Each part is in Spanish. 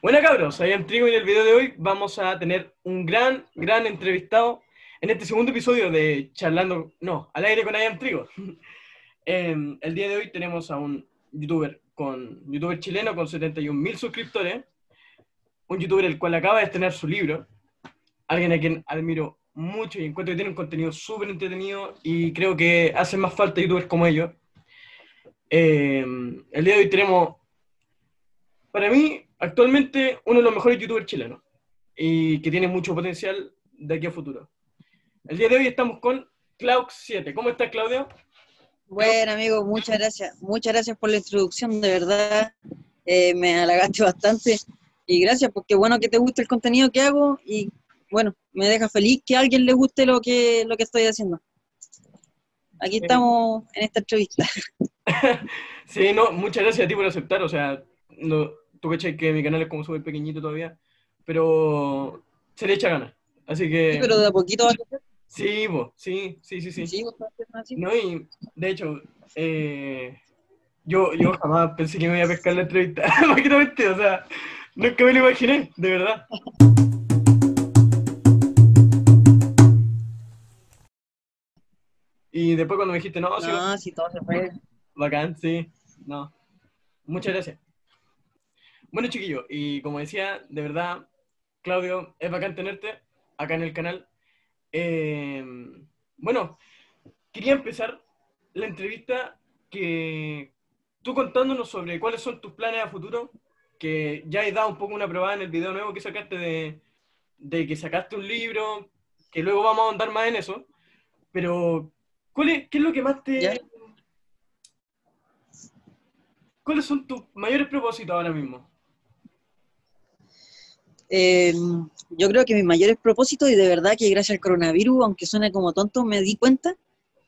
Bueno, cabros, soy Trigo y en el video de hoy vamos a tener un gran, gran entrevistado en este segundo episodio de Charlando, no, al aire con Ian Trigo. Em, el día de hoy tenemos a un youtuber, con, youtuber chileno con 71.000 suscriptores, un youtuber el cual acaba de estrenar su libro, alguien a quien admiro mucho y encuentro que tiene un contenido súper entretenido y creo que hacen más falta youtubers como ellos. Em, el día de hoy tenemos, para mí, actualmente uno de los mejores youtubers chilenos y que tiene mucho potencial de aquí a futuro. El día de hoy estamos con Cloud7. ¿Cómo estás, Claudio? Bueno, amigo, muchas gracias. Muchas gracias por la introducción, de verdad. Eh, me halagaste bastante. Y gracias, porque bueno que te guste el contenido que hago y bueno, me deja feliz que a alguien le guste lo que, lo que estoy haciendo. Aquí estamos en esta entrevista. sí, no, muchas gracias a ti por aceptar. O sea, no, tú que que mi canal es como súper pequeñito todavía, pero se le echa ganas. Así que. Sí, pero de a poquito va a crecer. Sí, sí, sí, sí, sí. no, y de hecho, eh, yo, yo jamás pensé que me iba a pescar la entrevista, o sea, nunca me lo imaginé, de verdad. Y después cuando me dijiste, no, sí, no, sí, todo se fue. Bacán, sí, no. Muchas gracias. Bueno, chiquillo, y como decía, de verdad, Claudio, es bacán tenerte acá en el canal. Eh, bueno, quería empezar la entrevista que tú contándonos sobre cuáles son tus planes a futuro, que ya he dado un poco una probada en el video nuevo que sacaste de, de que sacaste un libro, que luego vamos a andar más en eso, pero ¿cuál es, ¿qué es lo que más te... ¿Cuáles son tus mayores propósitos ahora mismo? Eh, yo creo que mis mayores propósitos, y de verdad que gracias al coronavirus, aunque suene como tonto, me di cuenta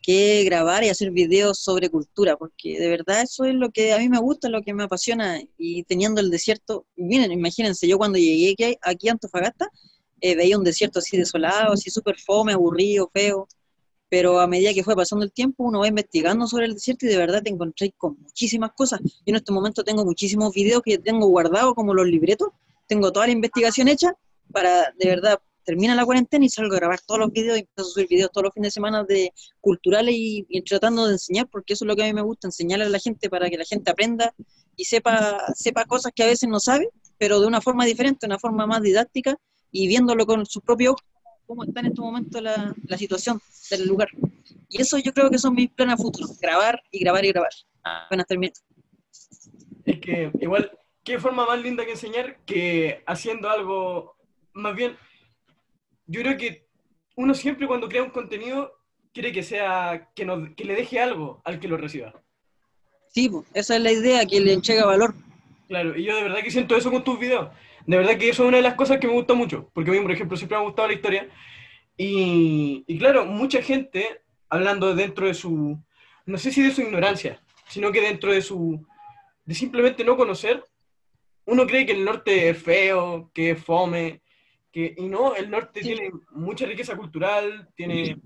que grabar y hacer videos sobre cultura, porque de verdad eso es lo que a mí me gusta, lo que me apasiona, y teniendo el desierto, miren, imagínense, yo cuando llegué aquí, a Antofagasta, eh, veía un desierto así desolado, así súper fome, aburrido, feo, pero a medida que fue pasando el tiempo, uno va investigando sobre el desierto y de verdad te encontré con muchísimas cosas. Yo en este momento tengo muchísimos videos que tengo guardados como los libretos, tengo toda la investigación hecha para, de verdad, termina la cuarentena y salgo a grabar todos los videos y empiezo a subir videos todos los fines de semana de culturales y, tratando de enseñar, porque eso es lo que a mí me gusta, enseñarle a la gente para que la gente aprenda y sepa, sepa cosas que a veces no sabe, pero de una forma diferente, una forma más didáctica y viéndolo con sus propios ojos, cómo está en este momento la, la situación del lugar. Y eso yo creo que son mis planes futuros, grabar y grabar y grabar. Apenas termino. Es que igual qué forma más linda que enseñar que haciendo algo, más bien, yo creo que uno siempre cuando crea un contenido quiere que sea, que, que le deje algo al que lo reciba. Sí, esa es la idea, que le entrega valor. Claro, y yo de verdad que siento eso con tus videos. De verdad que eso es una de las cosas que me gusta mucho, porque a mí, por ejemplo, siempre me ha gustado la historia. Y, y claro, mucha gente, hablando dentro de su, no sé si de su ignorancia, sino que dentro de su, de simplemente no conocer, uno cree que el norte es feo, que es fome, que, y no, el norte tiene mucha riqueza cultural, tiene,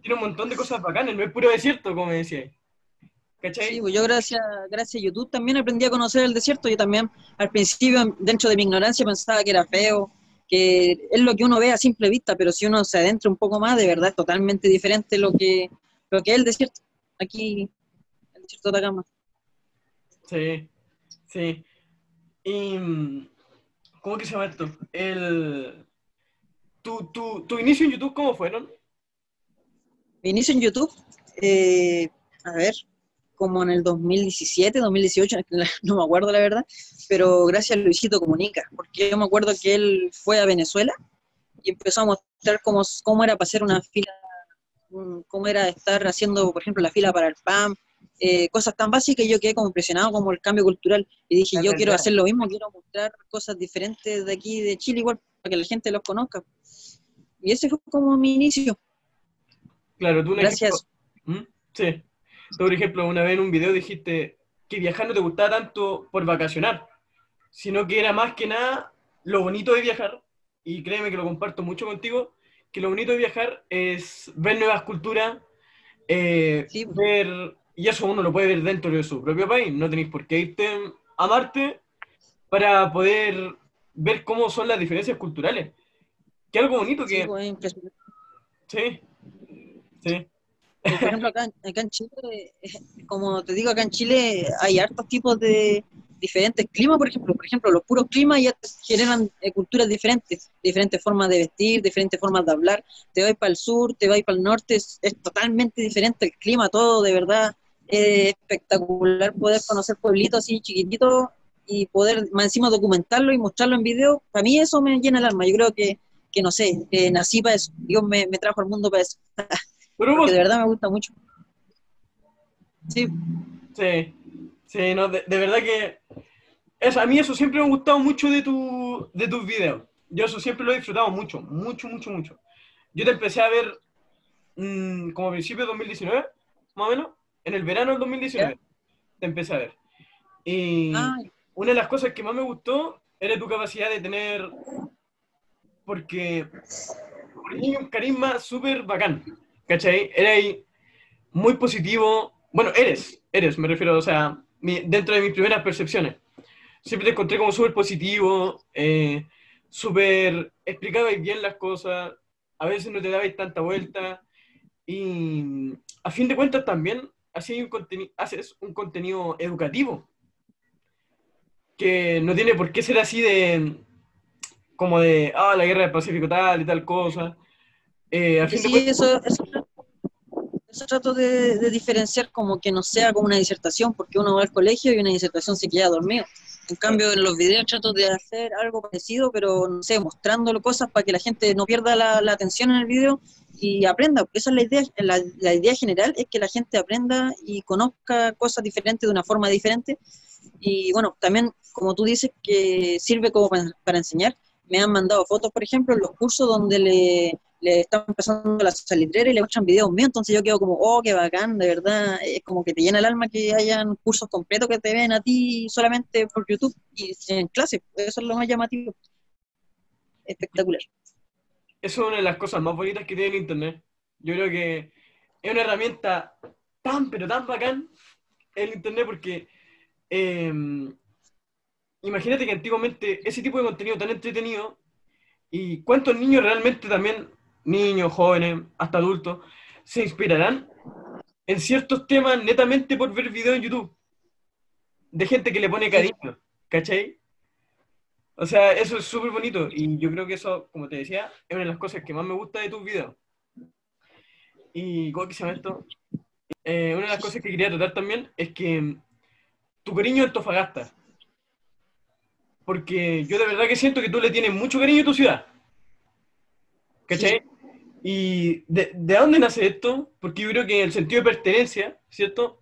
tiene un montón de cosas bacanas, no es puro desierto, como decía. ¿Cachai? Sí, pues yo gracias, gracias a YouTube también aprendí a conocer el desierto. Yo también al principio, dentro de mi ignorancia, pensaba que era feo, que es lo que uno ve a simple vista, pero si uno se adentra un poco más, de verdad es totalmente diferente lo que, lo que es el desierto. Aquí, el desierto de Atacama. Sí, sí. Y, ¿Cómo que se llama esto? El, tu, tu, tu inicio en YouTube, ¿cómo fueron? Mi inicio en YouTube, eh, a ver, como en el 2017, 2018, no me acuerdo la verdad, pero gracias a Luisito Comunica, porque yo me acuerdo que él fue a Venezuela y empezó a mostrar cómo, cómo era pasar una fila, cómo era estar haciendo, por ejemplo, la fila para el PAM, eh, cosas tan básicas, y yo quedé como impresionado como el cambio cultural y dije, yo quiero hacer lo mismo, quiero mostrar cosas diferentes de aquí, de Chile igual, para que la gente los conozca. Y ese fue como mi inicio. Claro, tú Gracias. ¿Mm? Sí. Tú, por ejemplo, una vez en un video dijiste que viajar no te gustaba tanto por vacacionar, sino que era más que nada lo bonito de viajar, y créeme que lo comparto mucho contigo, que lo bonito de viajar es ver nuevas culturas, eh, ver y eso uno lo puede ver dentro de su propio país. No tenéis por qué irte a Marte para poder ver cómo son las diferencias culturales. Que algo bonito que... Sí, pues. Sí, sí. Por ejemplo, acá, acá en Chile, eh, como te digo, acá en Chile hay hartos tipos de diferentes climas, por ejemplo. Por ejemplo, los puros climas ya generan eh, culturas diferentes, diferentes formas de vestir, diferentes formas de hablar. Te vas para el sur, te vas para el norte, es, es totalmente diferente el clima, todo de verdad. Es espectacular poder conocer pueblitos así chiquititos y poder más encima documentarlo y mostrarlo en video. Para mí eso me llena el alma. Yo creo que, que no sé, nací para eso. Dios me, me trajo al mundo para eso. Pero vos- de verdad me gusta mucho. Sí, Sí, sí, no, de, de verdad que eso, a mí eso siempre me ha gustado mucho de, tu, de tus videos. Yo eso siempre lo he disfrutado mucho, mucho, mucho, mucho. Yo te empecé a ver mm, como a principios de 2019, más o menos, en el verano del 2019. Te empecé a ver. Y Ah, una de las cosas que más me gustó era tu capacidad de tener, porque tenía un carisma súper bacán, ¿cachai? Eres muy positivo, bueno, eres, eres, me refiero, o sea, mi- dentro de mis primeras percepciones. Siempre te encontré como súper positivo, eh, súper, explicabais bien las cosas, a veces no te dabais tanta vuelta, y a fin de cuentas también hacías un conteni- haces un contenido educativo que no tiene por qué ser así de como de ah la guerra del Pacífico tal y tal cosa Eh, a fin de sí, cuentas eso, eso, eso trato de, de diferenciar como que no sea como una disertación, porque uno va al colegio y una disertación se queda dormido. En cambio, en los videos trato de hacer algo parecido, pero no sé, mostrándolo cosas para que la gente no pierda la, la atención en el video y aprenda. Esa es la idea, la, idea general es que la gente aprenda y conozca cosas diferentes de una forma diferente. Y bueno, también, como tú dices, que sirve como para enseñar, me han mandado fotos, por ejemplo, en los cursos donde le, le están empezando la salitrera y le muestran videos míos, entonces yo quedo como, oh, qué bacán, de verdad, es como que te llena el alma que hayan cursos completos que te ven a ti solamente por YouTube y en clase, eso es lo más llamativo. Espectacular. eso es una de las cosas más bonitas que tiene el internet yo creo que es una herramienta tan pero tan bacán el internet porque eh, imagínate que antiguamente ese tipo de contenido tan entretenido y cuántos niños realmente también niños jóvenes hasta adultos se inspirarán en ciertos temas netamente por ver videos en YouTube de gente que le pone cariño, ¿cachai? O sea, eso es súper bonito y yo creo que eso, como te decía, es una de las cosas que más me gusta de tus videos. Y, ¿cómo que se llama esto? Eh, una de las cosas que quería tratar también es que tu cariño a Antofagasta. Porque yo de verdad que siento que tú le tienes mucho cariño a tu ciudad. ¿Cachai? ¿Y de, de dónde nace esto? Porque yo creo que el sentido de pertenencia, ¿cierto?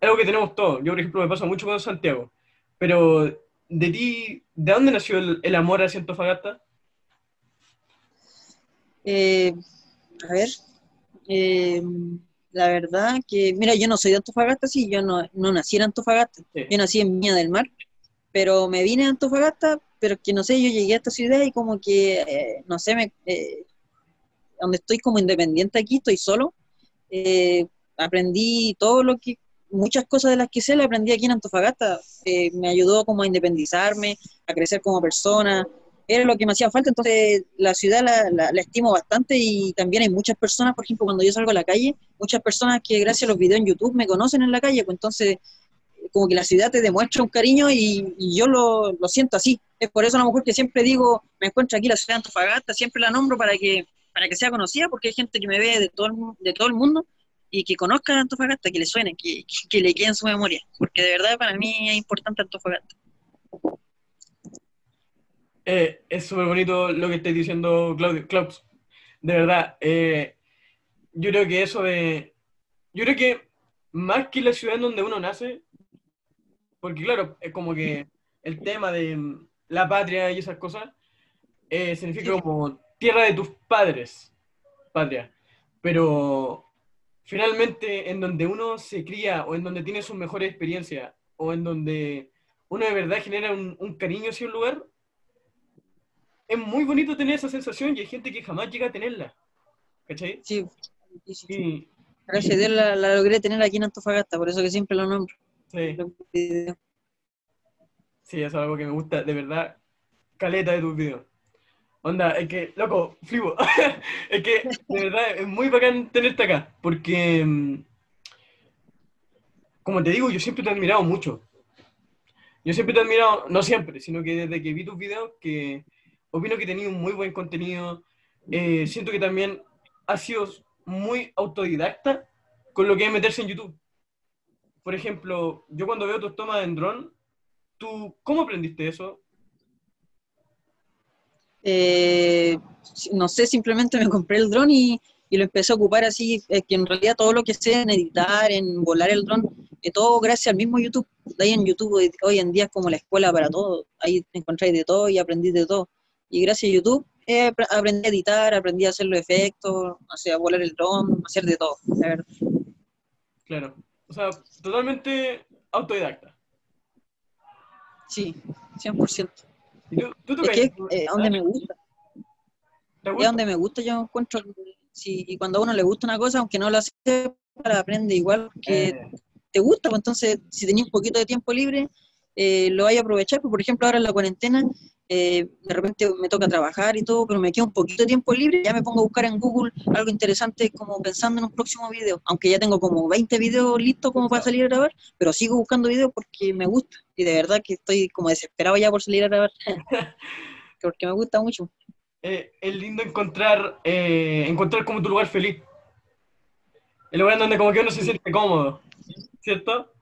Es algo que tenemos todos. Yo, por ejemplo, me pasa mucho con Santiago. Pero, de ti, ¿de dónde nació el, el amor hacia Antofagasta? Eh, a ver, eh, la verdad que, mira, yo no soy de Antofagasta, sí, yo no, no nací en Antofagasta, Sí. yo nací en Viña del Mar, pero me vine a Antofagasta, pero que no sé, yo llegué a esta ciudad y como que, eh, no sé, me, eh, donde estoy como independiente aquí, estoy solo, eh, aprendí todo lo que, muchas cosas de las que sé, las aprendí aquí en Antofagasta, eh, me ayudó como a independizarme, a crecer como persona, era lo que me hacía falta, entonces la ciudad la, la- la estimo bastante y también hay muchas personas, por ejemplo, cuando yo salgo a la calle, muchas personas que gracias a los videos en YouTube me conocen en la calle, pues entonces como que la ciudad te demuestra un cariño y, y yo lo, lo siento así. Es por eso a lo mejor que siempre digo, me encuentro aquí la ciudad de Antofagasta, siempre la nombro para que, para que sea conocida, porque hay gente que me ve de todo el, de todo el mundo y que conozca a Antofagasta, que le suene, que, que, que le quede en su memoria, porque de verdad para mí es importante Antofagasta. Eh, es súper bonito lo que estáis diciendo, Claudio, Klaus. De verdad, eh, yo creo que eso de... Yo creo que más que la ciudad en donde uno nace, porque claro, es como que el tema de mm, la patria y esas cosas, eh, significa como tierra de tus padres, patria. Pero finalmente en donde uno se cría o en donde tiene sus mejores experiencias o en donde uno de verdad genera un, un cariño hacia un lugar, es muy bonito tener esa sensación y hay gente que jamás llega a tenerla. ¿Cachai? Sí, sí, sí. Y, Gracias a Dios la, la logré tener aquí en Antofagasta, por eso que siempre lo nombro. sí, sí, eso es algo que me gusta, de verdad, caleta de tus videos. Onda, es que, loco, flipo. es que, de verdad, es muy bacán tenerte acá, porque, mm, como te digo, yo siempre te he admirado mucho. Yo siempre te he admirado, no siempre, sino que desde que vi tus videos, que opino que tenías un muy buen contenido. Eh, siento que también has sido muy autodidacta con lo que es meterse en YouTube. Por ejemplo, yo cuando veo tus tomas en dron, ¿tú cómo aprendiste eso? Eh, no sé, simplemente me compré el dron y, y, lo empecé a ocupar así, es que en realidad todo lo que sé en editar, en volar el dron, es todo gracias al mismo YouTube. De ahí en YouTube hoy en día es como la escuela para todo, ahí encontráis de todo y aprendí de todo. Y gracias a YouTube eh, aprendí a editar, aprendí a hacer los efectos, a volar el dron, hacer de todo, la verdad. Claro, o sea, totalmente autodidacta. Sí, 100%. Es que eh, donde me gusta. Es donde me gusta, yo encuentro, si, y cuando a uno le gusta una cosa, aunque no lo hace, la aprende igual, que eh. te gusta, pues entonces, si tenías un poquito de tiempo libre, eh, lo vaya a aprovechar, pues, por ejemplo, ahora en la cuarentena, de repente me toca trabajar y todo, pero me queda un poquito de tiempo libre, ya me pongo a buscar en Google algo interesante como pensando en un próximo video, aunque ya tengo como 20 videos listos como para salir a grabar, pero sigo buscando videos porque me gusta y de verdad que estoy como desesperado ya por salir a grabar, porque me gusta mucho. Eh, es lindo encontrar, eh, encontrar como tu lugar feliz. El lugar donde como que uno se siente cómodo, ¿cierto?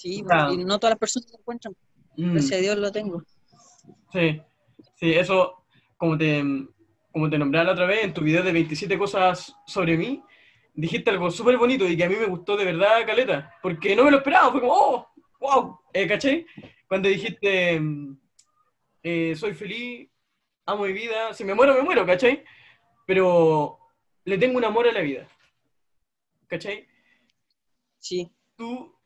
Sí, y no todas las personas se encuentran. Mm. Gracias a Dios lo tengo. Sí, sí, eso, como te, como te nombré la otra vez en tu video de 27 cosas sobre mí, dijiste algo súper bonito y que a mí me gustó de verdad, Caleta, porque no me lo esperaba, fue como, oh, wow, eh, ¿caché? Cuando dijiste, eh, soy feliz, amo mi vida, si me muero, me muero, ¿cachai? Pero le tengo un amor a la vida, ¿cachai? Sí. Tú,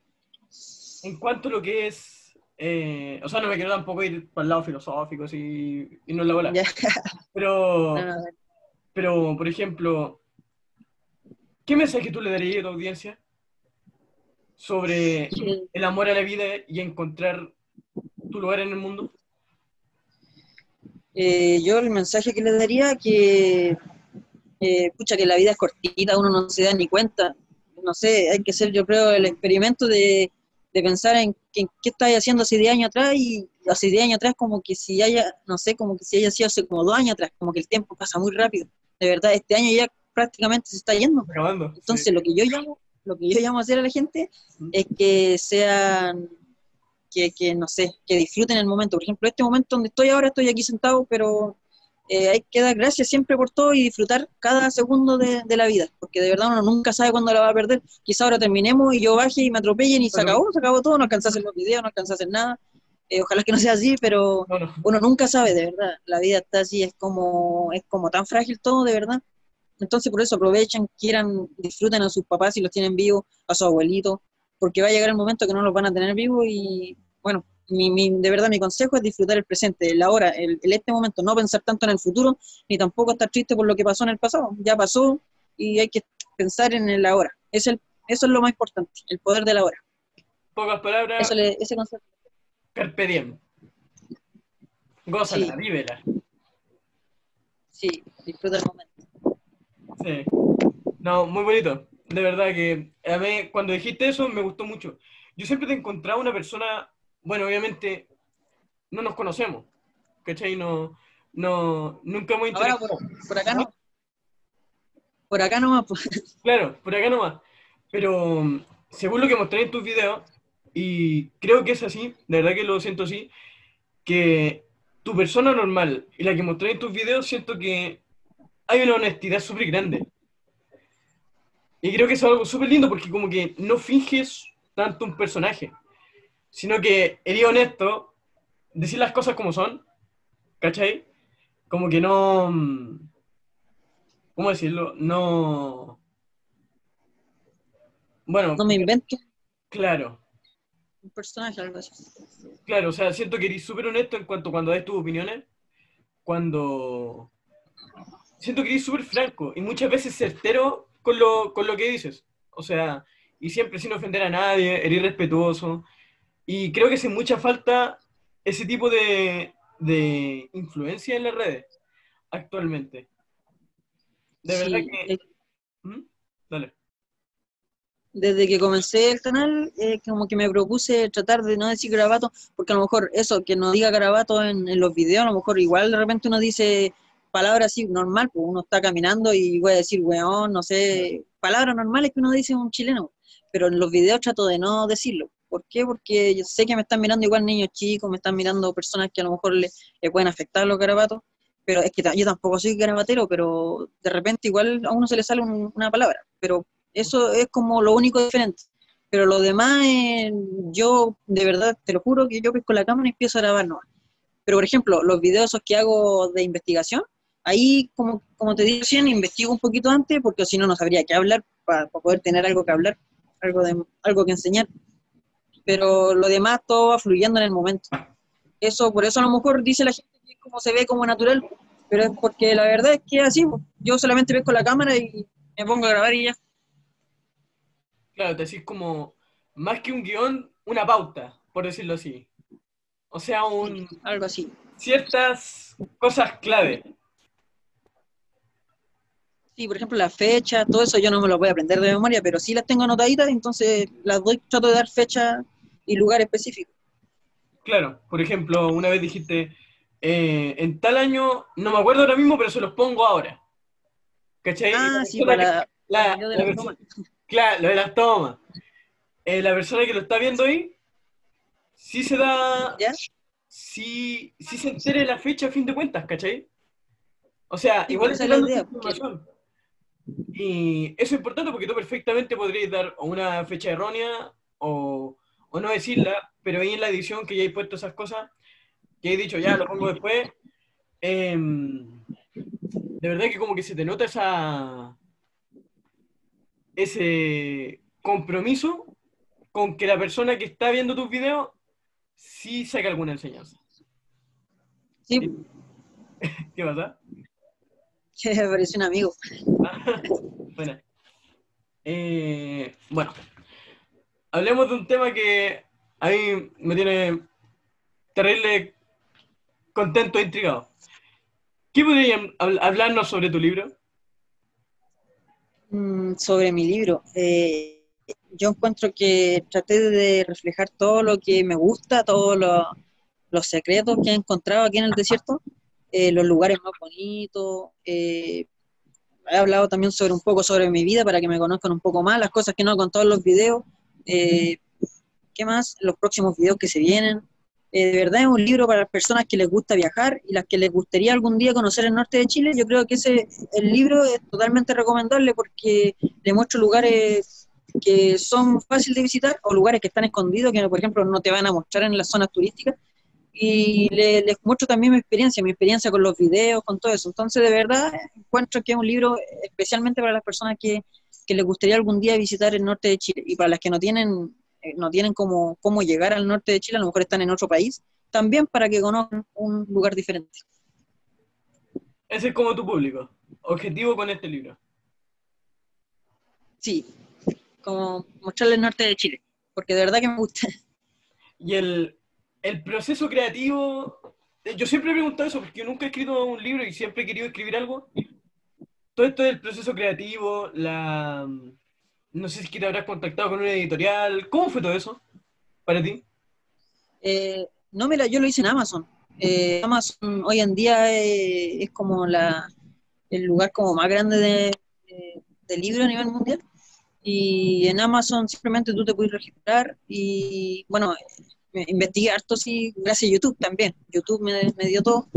en cuanto a lo que es eh, o sea, no me quiero tampoco ir para el lado filosófico y, y no es la bola. Pero, pero, por ejemplo, ¿qué mensaje tú le darías a tu audiencia sobre el amor a la vida y encontrar tu lugar en el mundo? Eh, yo el mensaje que le daría que, eh, que la vida es cortita, uno no se da ni cuenta. No sé, hay que hacer, yo creo, el experimento de de pensar en, qué estáis haciendo hace 10 años atrás y hace 10 años atrás como que si haya, no sé, como que si haya sido hace como dos años atrás, como que el tiempo pasa muy rápido. De verdad, este año ya prácticamente se está yendo. Entonces lo que yo llamo, lo que yo llamo a hacer a la gente es que sean, que, que no sé, que disfruten el momento. Por ejemplo, este momento donde estoy ahora, estoy aquí sentado, pero eh, hay que dar gracias siempre por todo y disfrutar cada segundo de, la vida, porque de verdad uno nunca sabe cuándo la va a perder. Quizá ahora terminemos y yo baje y me atropellen y se acabó, se acabó todo, no alcanza a hacer los videos, no alcanza a hacer nada. Eh, ojalá que no sea así, pero uno nunca sabe, de verdad. La vida está así, es como, es como tan frágil todo, de verdad. Entonces por eso aprovechen, quieran, disfruten a sus papás si los tienen vivos, a su abuelito, porque va a llegar el momento que no los van a tener vivos y bueno, mi, de verdad mi consejo es disfrutar el presente, el ahora, el, este momento, no pensar tanto en el futuro, ni tampoco estar triste por lo que pasó en el pasado. Ya pasó y hay que pensar en el ahora. Es el, eso es lo más importante, el poder del ahora. Pocas palabras. Eso le, ese concepto. Carpe diem. Gózala, sí. Sí, disfruta el momento. Sí. No, muy bonito. De verdad que a mí cuando dijiste eso me gustó mucho. Yo siempre te encontraba una persona bueno, obviamente no nos conocemos, ¿cachai? No, no, nunca hemos interactuado. por, acá no. Por acá nomás. Pues. Claro, por acá nomás. Pero según lo que mostré en tus videos, y creo que es así, de verdad que lo siento así, que tu persona normal y la que mostré en tus videos, siento que hay una honestidad súper grande. Y creo que es algo súper lindo porque como que no finges tanto un personaje sino que eres honesto, decir las cosas como son, ¿cachai? Como que no... Mm, ¿Cómo decirlo? No... Bueno... No me invento. Claro. Un personaje, algo así. Claro, o sea, siento que eres súper honesto en cuanto cuando das tus opiniones, cuando... Siento que eres súper franco y muchas veces certero con lo, con lo que dices. O sea, y siempre sin ofender a nadie, eres respetuoso. Y creo que hace mucha falta ese tipo de, de influencia en las redes actualmente. De verdad que... eh, ¿Mm? Dale. desde que comencé el canal, eh, como que me propuse tratar de no decir garabato, porque a lo mejor eso, que no diga garabato en, en los videos, a lo mejor igual de repente uno dice palabras así normal, pues uno está caminando y voy a decir weón, no sé, palabras normales que uno dice un chileno, pero en los videos trato de no decirlo. ¿Por qué? Porque yo sé que me están mirando igual niños chicos, me están mirando personas que a lo mejor le, le pueden afectar los garabatos, pero es que yo tampoco soy garabatero, pero de repente igual a uno se le sale un- una palabra, pero eso es como lo único diferente. Pero lo demás, eh, yo de verdad, te lo juro que yo pesco la cámara y empiezo a grabar nomás. Pero por ejemplo, los videos que hago de investigación, ahí como, como te dije investigo un poquito antes, porque si no, no sabría qué hablar para poder tener algo que hablar, algo, de, algo que enseñar. Pero lo demás todo va fluyendo en el momento. Eso, por eso a lo mejor dice la gente que como se ve como natural, pero es porque la verdad es que es así. Yo solamente pesco la cámara y me pongo a grabar y ya. Claro, te decís como, más que un guion, una pauta, por decirlo así. O sea, un, Algo así. ciertas cosas clave. Sí, por ejemplo, la fecha, todo eso yo no me lo voy a aprender de memoria, pero sí las tengo anotaditas, entonces las doy, trato de dar fecha y lugar específico. Claro, por ejemplo, una vez dijiste, eh, en tal año, no me acuerdo ahora mismo, pero se los pongo ahora. ¿Cachai? Ah, sí, para la- de la. Claro, lo de las tomas. Eh, la persona que lo está viendo ahí, sí se da, ¿Ya? sí, sí se entera de la fecha a fin de cuentas, ¿cachai? O sea, Sí, igual es la dando idea, información. Y eso es importante porque tú perfectamente podrías dar una fecha errónea o, o no decirla, pero ahí en la edición que ya he puesto esas cosas, que he dicho ya, lo pongo después, em, de verdad que como que se te nota esa ese compromiso con que la persona que está viendo tus videos sí saque alguna enseñanza. Sí, ¿Qué pasa? que me parece un amigo. Bueno. Eh, bueno, hablemos de un tema que a mí me tiene terrible contento e intrigado. ¿Qué podrían habl- hablarnos sobre tu libro? Mm, sobre mi libro. eh, yo encuentro que traté de reflejar todo lo que me gusta, todos lo- los secretos que he encontrado aquí en el desierto, eh, los lugares más bonitos. eh, he hablado también sobre un poco sobre mi vida para que me conozcan un poco más, las cosas que no he contado en los videos. Eh, ¿Qué más? Los próximos videos que se vienen. Eh, de verdad es un libro para las personas que les gusta viajar y las que les gustaría algún día conocer el norte de Chile. Yo creo que ese el libro es totalmente recomendable porque le muestro lugares que son fáciles de visitar o lugares que están escondidos, que por ejemplo no te van a mostrar en las zonas turísticas. Y le- les muestro también mi experiencia, mi experiencia con los videos, con todo eso. Entonces, de verdad, encuentro que es un libro especialmente para las personas que, que les gustaría algún día visitar el norte de Chile y para las que no tienen eh, no tienen cómo, cómo llegar al norte de Chile, a lo mejor están en otro país, también para que conozcan un lugar diferente. Ese es como tu público. Objetivo con este libro. Sí, como mostrarle el norte de Chile, porque de verdad que me gusta. Y el, el proceso creativo, eh, yo siempre he preguntado eso porque yo nunca he escrito un libro y siempre he querido escribir algo. Todo esto del proceso creativo, la... No sé si te habrás contactado con una editorial. ¿Cómo fue todo eso para ti? Eh, no, mira, yo lo hice en Amazon. Eh, Amazon hoy en día eh, es como el lugar como más grande de, de, de libros a nivel mundial. Y en Amazon simplemente tú te puedes registrar y, bueno, investigué harto, sí, gracias a YouTube también. YouTube me dio todo.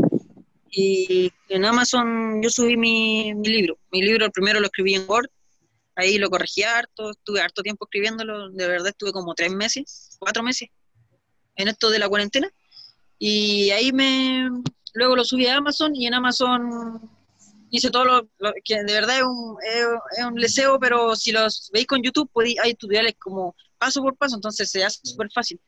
Y en Amazon yo subí mi, mi libro. Mi libro, el primero lo escribí en Word, ahí lo corregí harto, estuve harto tiempo escribiéndolo, de verdad estuve como tres meses, cuatro meses en esto de la cuarentena. Y ahí me, luego lo subí a Amazon y en Amazon hice todo lo, lo que de verdad es un, es, un leseo, pero si los veis con YouTube, podéis, hay tutoriales como paso por paso, entonces se hace súper fácil.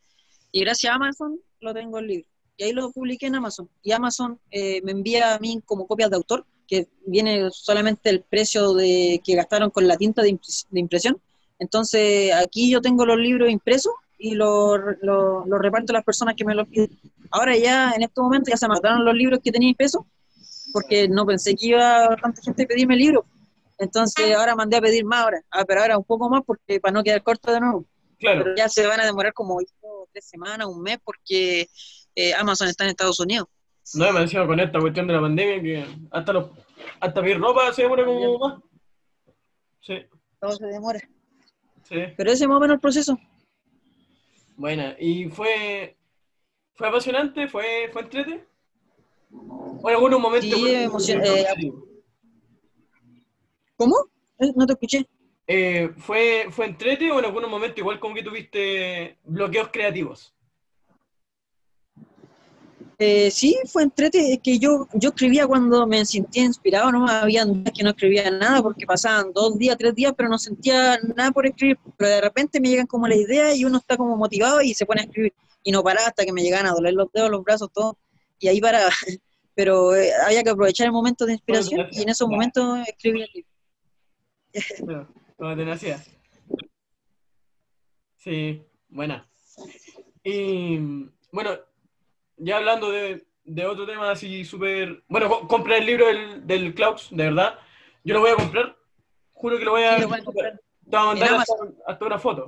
Y gracias a Amazon lo tengo el libro. Y ahí lo publiqué en Amazon. Y Amazon eh, me envía a mí como copias de autor, que viene solamente el precio de que gastaron con la tinta de, impres de impresión. Entonces aquí yo tengo los libros impresos y los lo, lo reparto a las personas que me los piden. Ahora ya, en estos momentos, ya se mataron los libros que tenía peso, porque no pensé que iba tanta gente a pedirme libros. Entonces ahora mandé a pedir más ahora, ah, pero ahora un poco más porque para no quedar corto de nuevo. Claro. Pero ya se van a demorar como tres semanas, un mes, porque eh, Amazon está en Estados Unidos. No, me encima con esta cuestión de la pandemia que hasta los hasta mi ropa se demora como más. Sí. Todo se demora. Sí. Pero ese es más o menos el proceso. Buena. ¿Y fue fue apasionante? ¿Fue, fue entrete? ¿O en algunos momentos? Sí, fue- emocion- eh, ¿Cómo? Eh, No te escuché. Eh, ¿fue, ¿Fue entrete o en algunos momentos igual como que tuviste bloqueos creativos? Eh, sí, fue entrete, es que yo, yo escribía cuando me sentía inspirado, no había días que no escribía nada porque pasaban dos días, tres días, pero no sentía nada por escribir, pero de repente me llegan como la idea y uno está como motivado y se pone a escribir y no paraba hasta que me llegan a doler los dedos, los brazos, todo, y ahí paraba, pero eh, había que aprovechar el momento de inspiración y en esos momentos escribía el libro. Como tenacidad. Sí, buena. Y bueno, ya hablando de, de otro tema así súper... Bueno, co- compré el libro del, del Klaus, de verdad. Yo lo voy a comprar. Juro que lo voy a... Sí, lo voy a comprar. Te voy a mandar hasta, hasta una foto.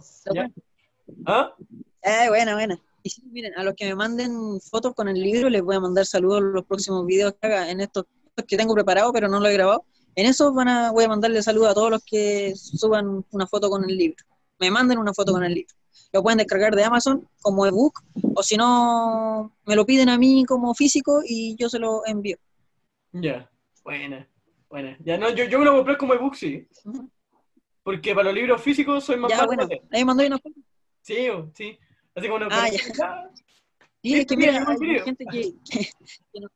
¿Ah? Eh, buena, buena. Y sí, miren, a los que me manden fotos con el libro les voy a mandar saludos en los próximos videos que haga, en estos, que tengo preparados, pero no lo he grabado. En esos van a, voy a mandarle saludos a todos los que suban una foto con el libro. Me manden una foto con el libro. Lo pueden descargar de Amazon como ebook, o si no, me lo piden a mí como físico y yo se lo envío. Ya. Buena. Buena. Ya no, yo, yo me lo compré como ebook, sí. Porque para los libros físicos soy más Ya, bueno, ahí mandó una foto. Sí, sí. Así como una Ah, ya. Sí, es que Mira, mira, hay gente que, que- que no,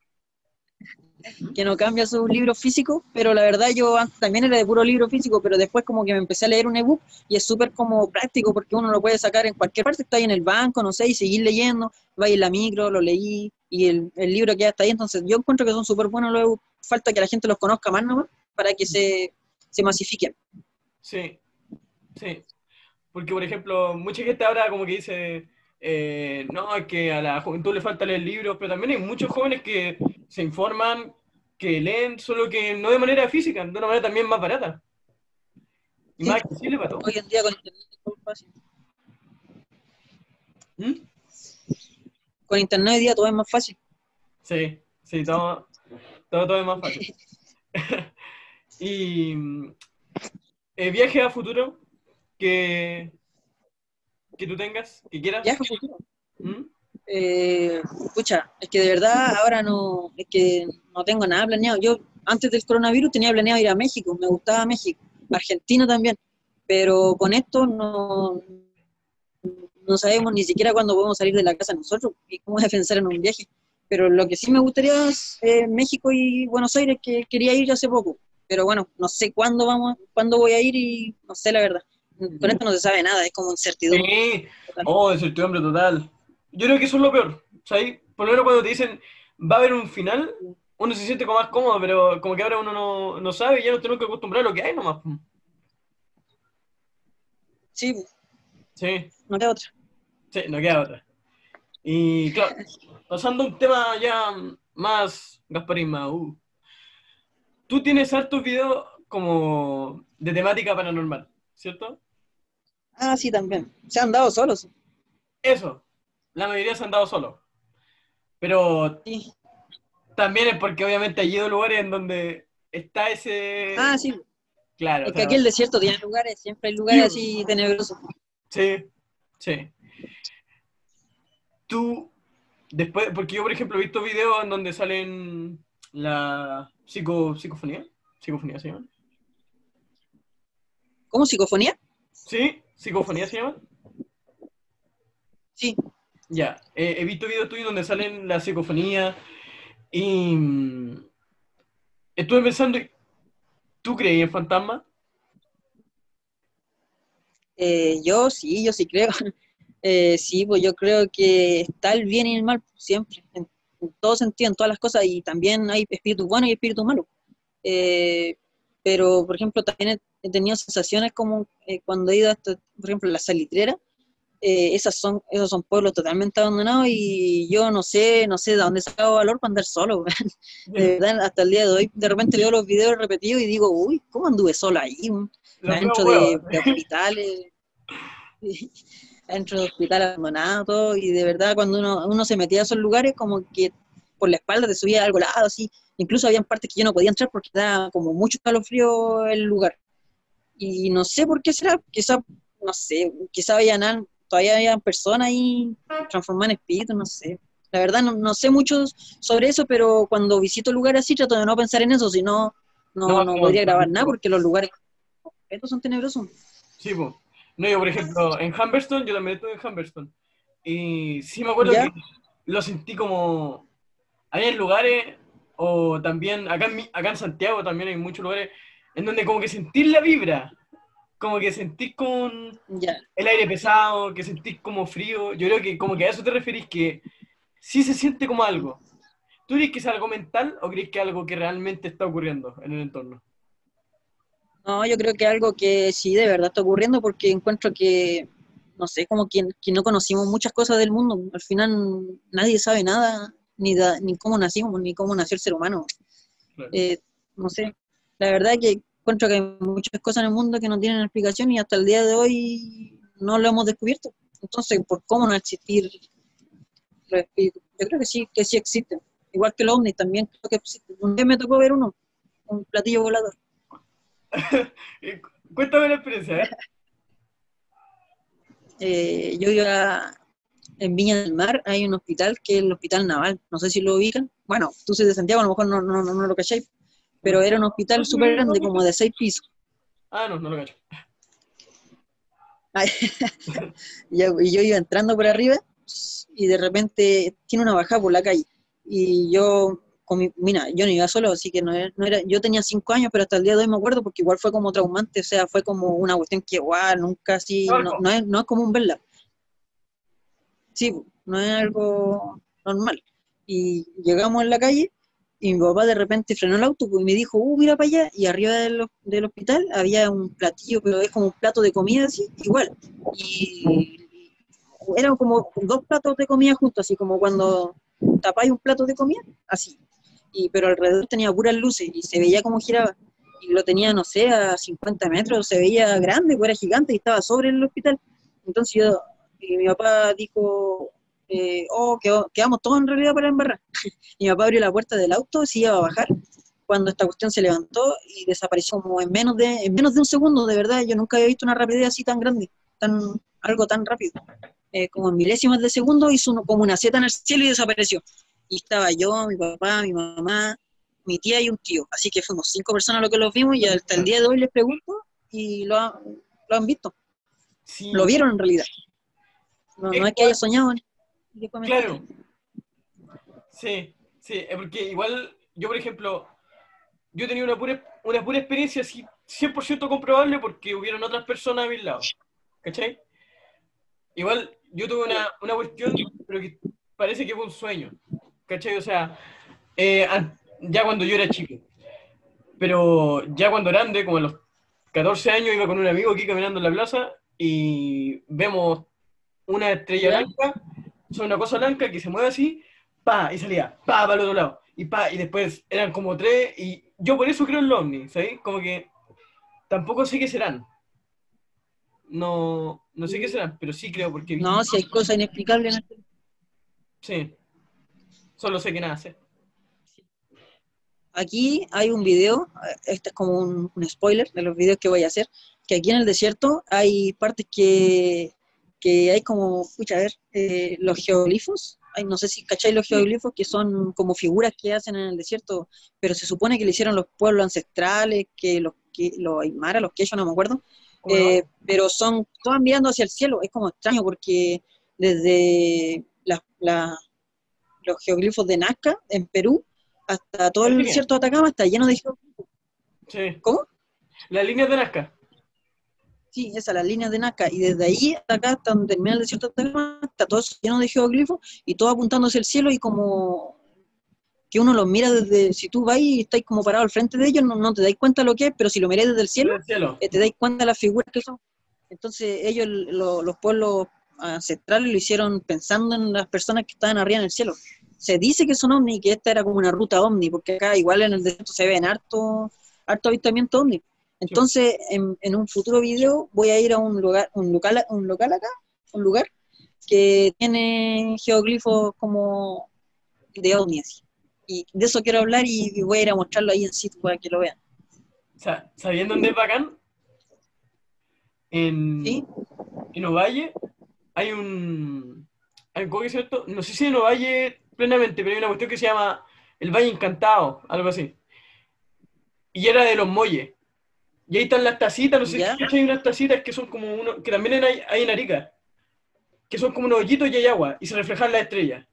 que no cambia sus libros físicos, pero la verdad yo antes también era de puro libro físico, pero después como que me empecé a leer un ebook y es súper como práctico porque uno lo puede sacar en cualquier parte, está ahí en el banco, no sé, y seguir leyendo, va en la micro, lo leí y el, el libro queda hasta ahí, entonces yo encuentro que son súper buenos los ebooks, falta que la gente los conozca más nomás para que se, se masifiquen. Sí, sí. Porque, por ejemplo, mucha gente ahora como que dice, eh, no, es que a la juventud le falta leer libros, pero también hay muchos jóvenes que se informan, que leen, solo que no de manera física, de una manera también más barata. Y Sí. más accesible para todos. Hoy en día con internet es muy fácil. ¿Mm? Con internet hoy día todo es más fácil. Sí, sí, todo, todo, todo es más fácil. y mm, eh, viaje a futuro que, que tú tengas, que quieras. Viaje futuro. ¿Mm? Eh, escucha, es que de verdad ahora no, es que no tengo nada planeado. Yo antes del coronavirus tenía planeado ir a México, me gustaba México, Argentina también, pero con esto no, no sabemos ni siquiera cuándo podemos salir de la casa nosotros y cómo es pensar en un viaje. Pero lo que sí me gustaría es eh, México y Buenos Aires, que quería ir hace poco. Pero bueno, no sé cuándo vamos, cuándo voy a ir y no sé la verdad. Con esto no se sabe nada, es como incertidumbre. Sí, oh, incertidumbre total. Yo creo que eso es lo peor. ¿sabes? Por lo menos cuando te dicen va a haber un final, uno se siente como más cómodo, pero como que ahora uno no, no sabe y ya nos tenemos que acostumbrar a lo que hay nomás. Sí, Sí, no queda otra. sí, no queda otra. Y claro, pasando a un tema ya más Gasparín, más, uh. Tú tienes hartos videos como de temática paranormal, ¿cierto? Ah, sí, también. Se han dado solos. Eso, la mayoría se han dado solos. Pero Sí. también es porque obviamente hay ido lugares en donde está ese... Ah, sí. claro. Es o que sea, aquí el desierto tiene lugares, siempre hay lugares Sí. así tenebrosos. Sí, sí. Tú, después, porque yo por ejemplo he visto videos en donde salen la psico, psicofonía, psicofonía se llama. ¿Cómo psicofonía? Sí, psicofonía se llama. Sí. Ya, eh, he visto videos tuyos donde salen la psicofonía y mm, estuve pensando, ¿tú crees en fantasmas? Eh, yo sí, yo sí creo. Eh, sí, pues yo creo que está el bien y el mal siempre, en, en todo sentido, en todas las cosas, y también hay espíritus buenos y espíritus malos. Eh, pero, por ejemplo, también he, tenido sensaciones como eh, cuando he ido, hasta, por ejemplo, a la salitrera, eh, esas son, esos son pueblos totalmente abandonados y yo no sé, no sé de dónde sacado valor para andar solo. de verdad, hasta el día de hoy, de repente veo los videos repetidos y digo, uy, ¿cómo anduve solo ahí? Dentro de, de, hospitales, dentro de hospitales abandonados, todo, y de verdad cuando uno, uno se metía a esos lugares, como que por la espalda te subía algo lado, así, incluso había partes que yo no podía entrar porque daba como mucho calofrío el lugar. Y no sé por qué será, quizá, no sé, quizá habían, todavía había personas ahí transformadas en espíritus, no sé. La verdad no, sé mucho sobre eso, pero cuando visito lugares así trato de no pensar en eso, si no, no, no, podría grabar nada porque los lugares estos son tenebrosos. Sí, pues. No, yo por ejemplo, en Humberstone, yo también estuve en Humberstone. Y sí me acuerdo que lo sentí como... Hay lugares, o también acá en, acá en Santiago también hay muchos lugares en donde como que sentís la vibra, como que sentís con el aire pesado, que sentís como frío. Yo creo que como que a eso te referís, que sí se siente como algo. ¿Tú crees que es algo mental o crees que es algo que realmente está ocurriendo en el entorno? No, yo creo que algo que sí de verdad está ocurriendo porque encuentro que, no sé, como que, que no conocimos muchas cosas del mundo. Al final nadie sabe nada, ni, ni cómo nacimos, ni cómo nació el ser humano. Eh, no sé, la verdad que encuentro que hay muchas cosas en el mundo que no tienen explicación y hasta el día de hoy no lo hemos descubierto. Entonces, ¿por cómo no existir los espíritus? Yo creo que sí, que sí existen. Igual que los ovnis también creo que existen. Un día me tocó ver uno, un platillo volador. Cuéntame la experiencia, ¿eh? ¿eh? yo iba en Viña del Mar, hay un hospital que es el Hospital Naval, no sé si lo ubican. Bueno, tú sois de Santiago, a lo mejor no, no, no, no lo cacháis, pero era un hospital súper grande, como de seis pisos. Ah, no, no lo cacho. y yo iba entrando por arriba y de repente tiene una bajada por la calle. Y yo, con mi, mira, yo no iba solo, así que no era, no era, yo tenía cinco años, pero hasta el día de hoy me acuerdo porque igual fue como traumante, o sea, fue como una cuestión que igual nunca así, no, no, es, no es común verla. Sí, no es algo normal. Y llegamos en la calle y mi papá de repente frenó el auto y me dijo, uh, mira para allá, y arriba del, del, hospital había un platillo, pero es como un plato de comida así, igual. Y eran como dos platos de comida juntos, así como cuando tapáis un plato de comida, así. Y, pero alrededor tenía puras luces y se veía como giraba. Y lo tenía, no sé, a 50 metros, se veía grande, pues era gigante y estaba sobre el hospital. Entonces yo, mi papá dijo, eh, oh, quedamos todos en realidad para embarrar. y mi papá abrió la puerta del auto, se iba a bajar, cuando esta cuestión se levantó y desapareció como en menos de, en menos de un segundo, de verdad, yo nunca había visto una rapidez así tan grande, tan, algo tan rápido. Eh, como en milésimas de segundo hizo uno, como una seta en el cielo y desapareció. Y estaba yo, mi papá, mi mamá, mi tía y un tío. Así que fuimos cinco personas lo que los vimos y hasta el día de hoy les pregunto y lo, lo han visto. Lo vieron en realidad. No, no es que haya soñado. Claro. Sí, sí, porque igual yo, por ejemplo, yo tenía una pura, una pura experiencia así 100% comprobable porque hubieron otras personas a mi lado. ¿Cachai? Igual yo tuve una, una cuestión, pero que parece que fue un sueño. ¿Cachai? O sea, eh, ya cuando yo era chico. Pero ya cuando grande, como a los 14 años, iba con un amigo aquí caminando en la plaza y vemos una estrella blanca son una cosa blanca que se mueve así, pa, y salía, pa, para el otro lado, y pa, y después eran como tres, y yo por eso creo en los ovnis, ¿sabes? Como que tampoco sé qué serán. No, no sé qué serán, pero sí creo porque... No, si hay cosas inexplicables. Sí, solo sé que nada sé. Aquí hay un video, este es como un, un, spoiler de los videos que voy a hacer, que aquí en el desierto hay partes que que hay como, escucha, a ver, eh, los geoglifos, Ay, no sé si cacháis los geoglifos, que son como figuras que hacen en el desierto, pero se supone que le hicieron los pueblos ancestrales, que los, que, los aymara, los quechos, no me acuerdo, eh, pero son todos mirando hacia el cielo, es como extraño porque desde los geoglifos de Nazca, en Perú, hasta todo el desierto de Atacama está lleno de geoglifos. Sí. ¿Cómo? Las líneas de Nazca. Sí, esa, la línea de Nazca. Y desde ahí hasta acá, hasta donde termina el desierto de está todo lleno de geoglifos y todo apuntándose al cielo y como que uno los mira desde, si tú vas y estás como parado al frente de ellos, no, no te dais cuenta lo que es, pero si lo miras desde el cielo, eh, te dais cuenta de las figuras que son. Entonces ellos, los pueblos ancestrales lo hicieron pensando en las personas que estaban arriba en el cielo. Se dice que son ovni y que esta era como una ruta ovni, porque acá igual en el desierto se ven harto, harto avistamiento ovni. Entonces, en, en, un futuro video voy a ir a un lugar, un local, un local acá, un lugar que tiene geoglifos como de ovni así. Y de eso quiero hablar y voy a ir a mostrarlo ahí en sitio para que lo vean. ¿Sabiendo dónde es bacán? En, ¿Sí? en Ovalle hay un, hay un ¿cierto? No sé si en Ovalle plenamente, pero hay una cuestión que se llama el Valle Encantado, algo así. Y era de los Molles. Y ahí están las tacitas, no sé si hay unas tacitas que son como uno, que también hay, hay en Arica, que son como unos hoyitos y hay agua, y se reflejan las estrellas.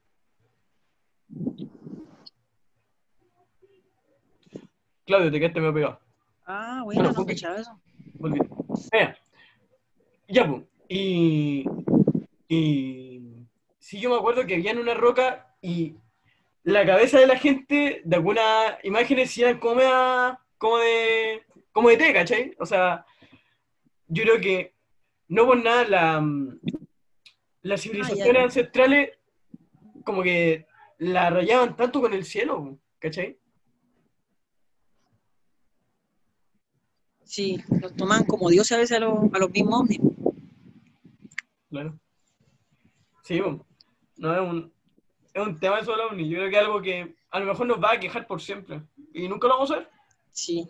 Claudio, te quedaste medio pegado. Ah, bueno, bueno no porque... eso. Volví. Mira, ya, pues. Y, y sí, yo me acuerdo que había en una roca y la cabeza de la gente de algunas imágenes eran como, como de como de té, ¿cachai? O sea, yo creo que no por nada la, las civilizaciones ancestrales como que la rayaban tanto con el cielo, ¿cachai? Sí, los toman como dioses a veces a los, a los mismos Claro. Sí, bueno, no es un, es un tema de solo ovni. Yo creo que es algo que a lo mejor nos va a quejar por siempre. Y nunca lo vamos a ver. Sí.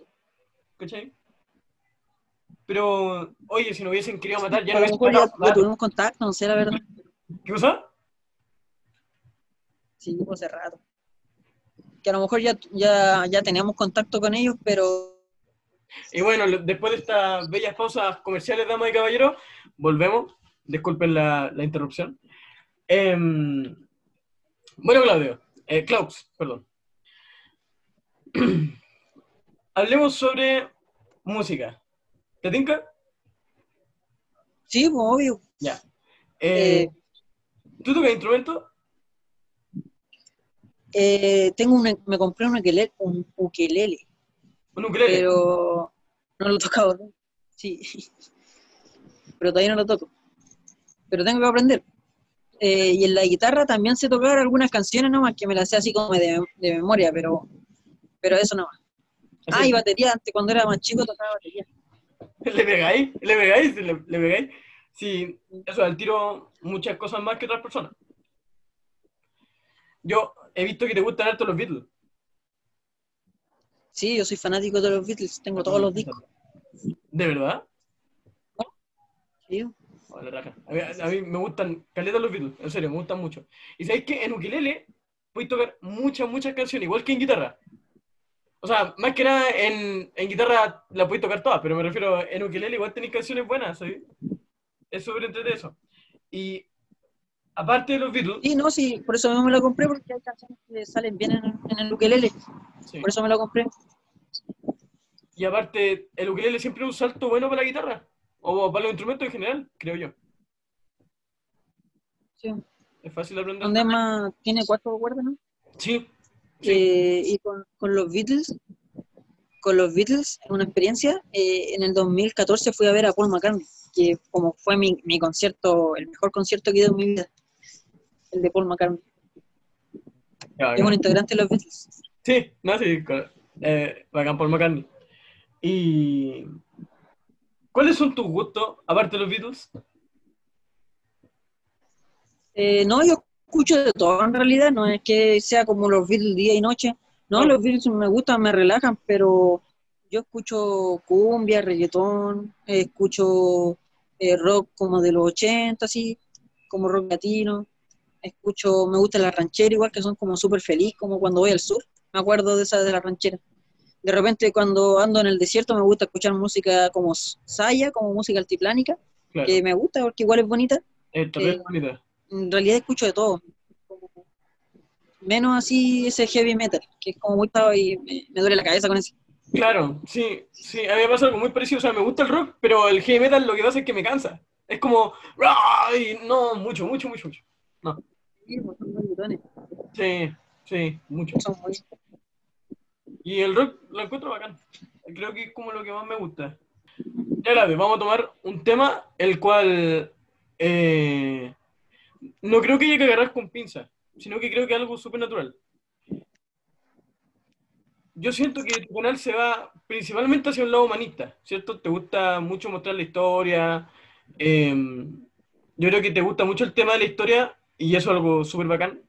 ¿Cachai? Pero, oye, si no hubiesen querido matar, ya no hubiesen matado. Ya, tuvimos contacto, no sé la verdad. ¿Qué cosa? Sí, hace rato. Que a lo mejor ya, ya, ya teníamos contacto con ellos, pero... Y bueno, después de estas bellas pausas comerciales, damas y caballeros, volvemos. Disculpen la, la interrupción. Em, bueno, Claudio, eh, Klaus, perdón. Hablemos sobre música. ¿Te tinca? Sí, pues, obvio. Ya. Eh, eh, ¿Tú tocas instrumento? Eh, tengo me compré un ukelele, un ukelele. ¿Un ukelele? Pero no lo he tocado. Sí. Pero todavía no lo toco. Pero tengo que aprender. y en la guitarra también sé tocar algunas canciones nomás que me las sé así como de, de memoria, pero, pero eso nomás. Ah, y batería, antes cuando era más chico tocaba batería. ¿Le pegáis? ¿Le pegáis? ¿Le, le pegáis? Sí, eso, al tiro muchas cosas más que otras personas. Yo he visto que te gustan harto los Beatles. Sí, yo soy fanático de los Beatles, tengo todos los discos. ¿De verdad? Sí. A mí, me gustan caleta los Beatles, en serio, me gustan mucho. Y sabéis que en ukelele puedes tocar muchas, muchas canciones, igual que en guitarra. O sea, más que nada en, en guitarra la podéis tocar todas, pero me refiero en ukelele igual tenéis canciones buenas, ¿sí? Es súper entretenido eso. Y aparte de los Beatles... Sí, no, sí, por eso mismo me lo compré, porque hay canciones que salen bien en, el ukelele. Por eso me lo compré. Y aparte, el ukelele siempre es un salto bueno para la guitarra, o para los instrumentos en general, creo yo. Sí. Es fácil de aprender. ¿Dónde más tiene cuatro cuerdas, no? Sí, eh, y con, los Beatles, con los Beatles, una experiencia, eh, en el 2014 fui a ver a Paul McCartney, que como fue mi, mi concierto, el mejor concierto que he ido en mi vida, el de Paul McCartney. es un integrante de los Beatles. Sí, no, sí, eh, bacán Paul McCartney. ¿Y cuáles son tus gustos, aparte de los Beatles? Eh, no, yo escucho de todo en realidad, no es que sea como los Beatles día y noche. No, los Beatles me gustan, me relajan, pero yo escucho cumbia, reggaetón, escucho eh, rock como de los 80, así, como rock latino. Escucho, me gusta la ranchera igual, que son como súper feliz, como cuando voy al sur. Me acuerdo de esa de la ranchera. De repente cuando ando en el desierto me gusta escuchar música como saya, como música altiplánica, que me gusta porque igual es bonita. es eh, bonita en realidad escucho de todo. Menos así ese heavy metal, que es como muy y me, duele la cabeza con eso. Claro, sí, sí, a mí me pasa algo muy parecido, o sea, me gusta el rock, pero el heavy metal lo que pasa es que me cansa. Es como, y no, mucho, mucho, mucho, mucho. No. Sí, sí, mucho. Y el rock lo encuentro bacán. Creo que es como lo que más me gusta. Ya, vamos a tomar un tema el cual eh, no creo que haya que agarrar con pinzas, sino que creo que es algo súper natural. Yo siento que tu canal se va principalmente hacia un lado humanista, ¿cierto? Te gusta mucho mostrar la historia. em, yo creo que te gusta mucho el tema de la historia y eso es algo súper bacán,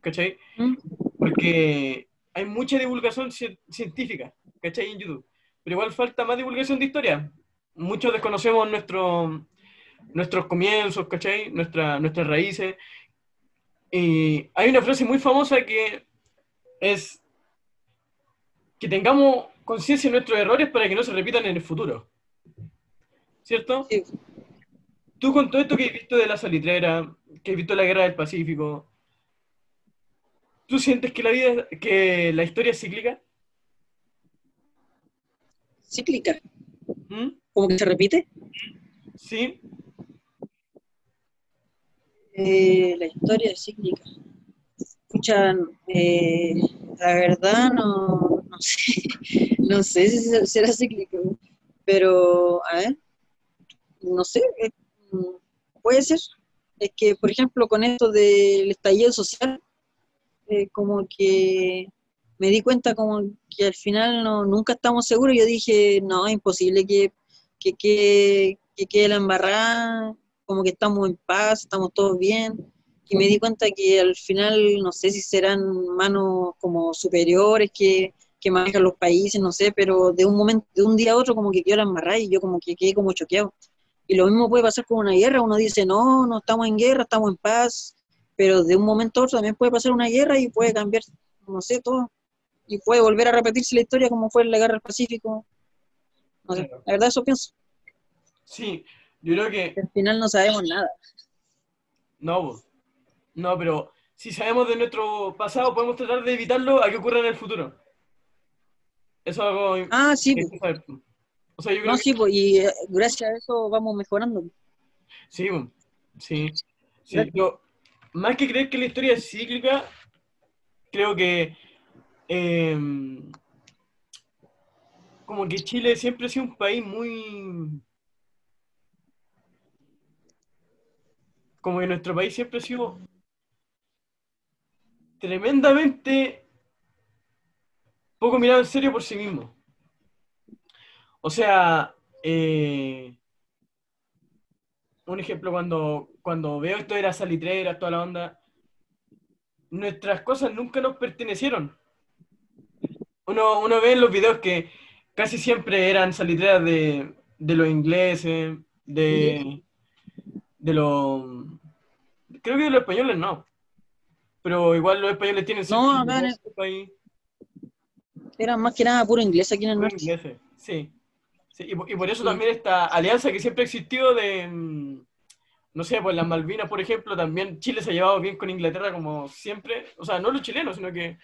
¿cachai? ¿Mm? Porque hay mucha divulgación ci- científica, ¿cachai? En YouTube. Pero igual falta más divulgación de historia. Muchos desconocemos nuestro, nuestros comienzos, ¿cachai? Nuestra, nuestras raíces. Y hay una frase muy famosa que es que tengamos conciencia de nuestros errores para que no se repitan en el futuro. ¿Cierto? Sí. Tú con todo esto que has visto de la salitrera, que has visto la guerra del Pacífico, ¿tú sientes que la vida, que la historia es cíclica? Cíclica, ¿Mm? como que se repite. ¿Sí? Eh, la historia es cíclica. Escuchan, eh, la verdad no, no sé, no sé si se- será cíclico, pero a ver, no sé, eh, puede ser. Es que, por ejemplo, con esto del estallido social, eh, como que me di cuenta como que al final no, nunca estamos seguros. Yo dije, no, es imposible que, que, que, que quede la embarrada, como que estamos en paz, estamos todos bien. Y me di cuenta que al final, no sé si serán manos como superiores que, que manejan los países, no sé, pero de un momento, de un día a otro como que quedó la embarrada y yo como que quedé como choqueado. Y lo mismo puede pasar con una guerra, uno dice, no, no estamos en guerra, estamos en paz, pero de un momento a otro también puede pasar una guerra y puede cambiar, no sé, todo. Y puede volver a repetirse la historia como fue en la guerra del Pacífico. No sé, la verdad eso pienso. Sí, yo creo que Al final no sabemos nada. no, no, pero si sabemos de nuestro pasado, podemos tratar de evitarlo a que ocurra en el futuro. Eso es algo Ah, sí. O sea, yo creo no, que sí, pues, y eh, gracias a eso vamos mejorando. sí, sí, sí. Yo, más que creer que la historia es cíclica, creo que em, como que Chile siempre ha sido un país muy como que nuestro país siempre ha sido tremendamente poco mirado en serio por sí mismo. O sea, eh, un ejemplo, cuando, cuando veo esto de las salitreras, toda la onda, nuestras cosas nunca nos pertenecieron. Uno, uno ve en los videos que casi siempre eran salitreras de, de los ingleses, de, de los... Creo que de los españoles no. Pero igual los españoles tienen No, acá en el país. Era más que nada puro inglés aquí en el Los norte. ingleses, sí. Sí, y, por, y por eso Sí. también esta alianza que siempre ha existido de, mm, no sé, pues las Malvinas, por ejemplo, también Chile se ha llevado bien con Inglaterra como siempre, o sea, no los chilenos, sino que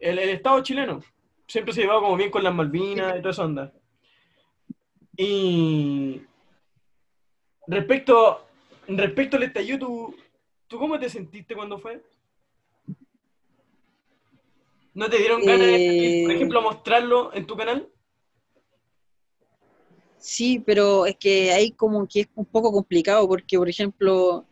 el, el Estado chileno siempre se ha llevado como bien con las Malvinas y toda esa onda. Y respecto, respecto al estallido, ¿tú, ¿tú cómo te sentiste cuando fue? ¿No te dieron ganas de, salir, por Eh, ejemplo, mostrarlo en tu canal? Sí, pero es que ahí como que es un poco complicado porque, por ejemplo,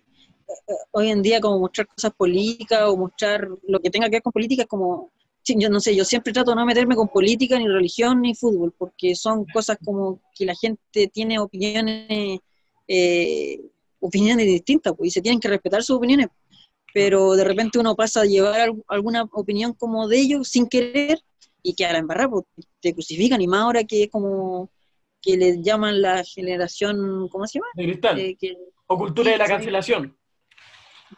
eh, hoy en día como mostrar cosas políticas o mostrar lo que tenga que ver con política es como, yo no sé, yo siempre trato de no meterme con política, ni religión, ni fútbol, porque son cosas como que la gente tiene opiniones, eh, opiniones distintas, pues, y se tienen que respetar sus opiniones, pero de repente uno pasa a llevar al- alguna opinión como de ellos sin querer y que a la embarrada pues, te crucifican, y más ahora que es como que les llaman la generación, ¿cómo se llama? De cristal. Eh, que, O cultura de la cancelación.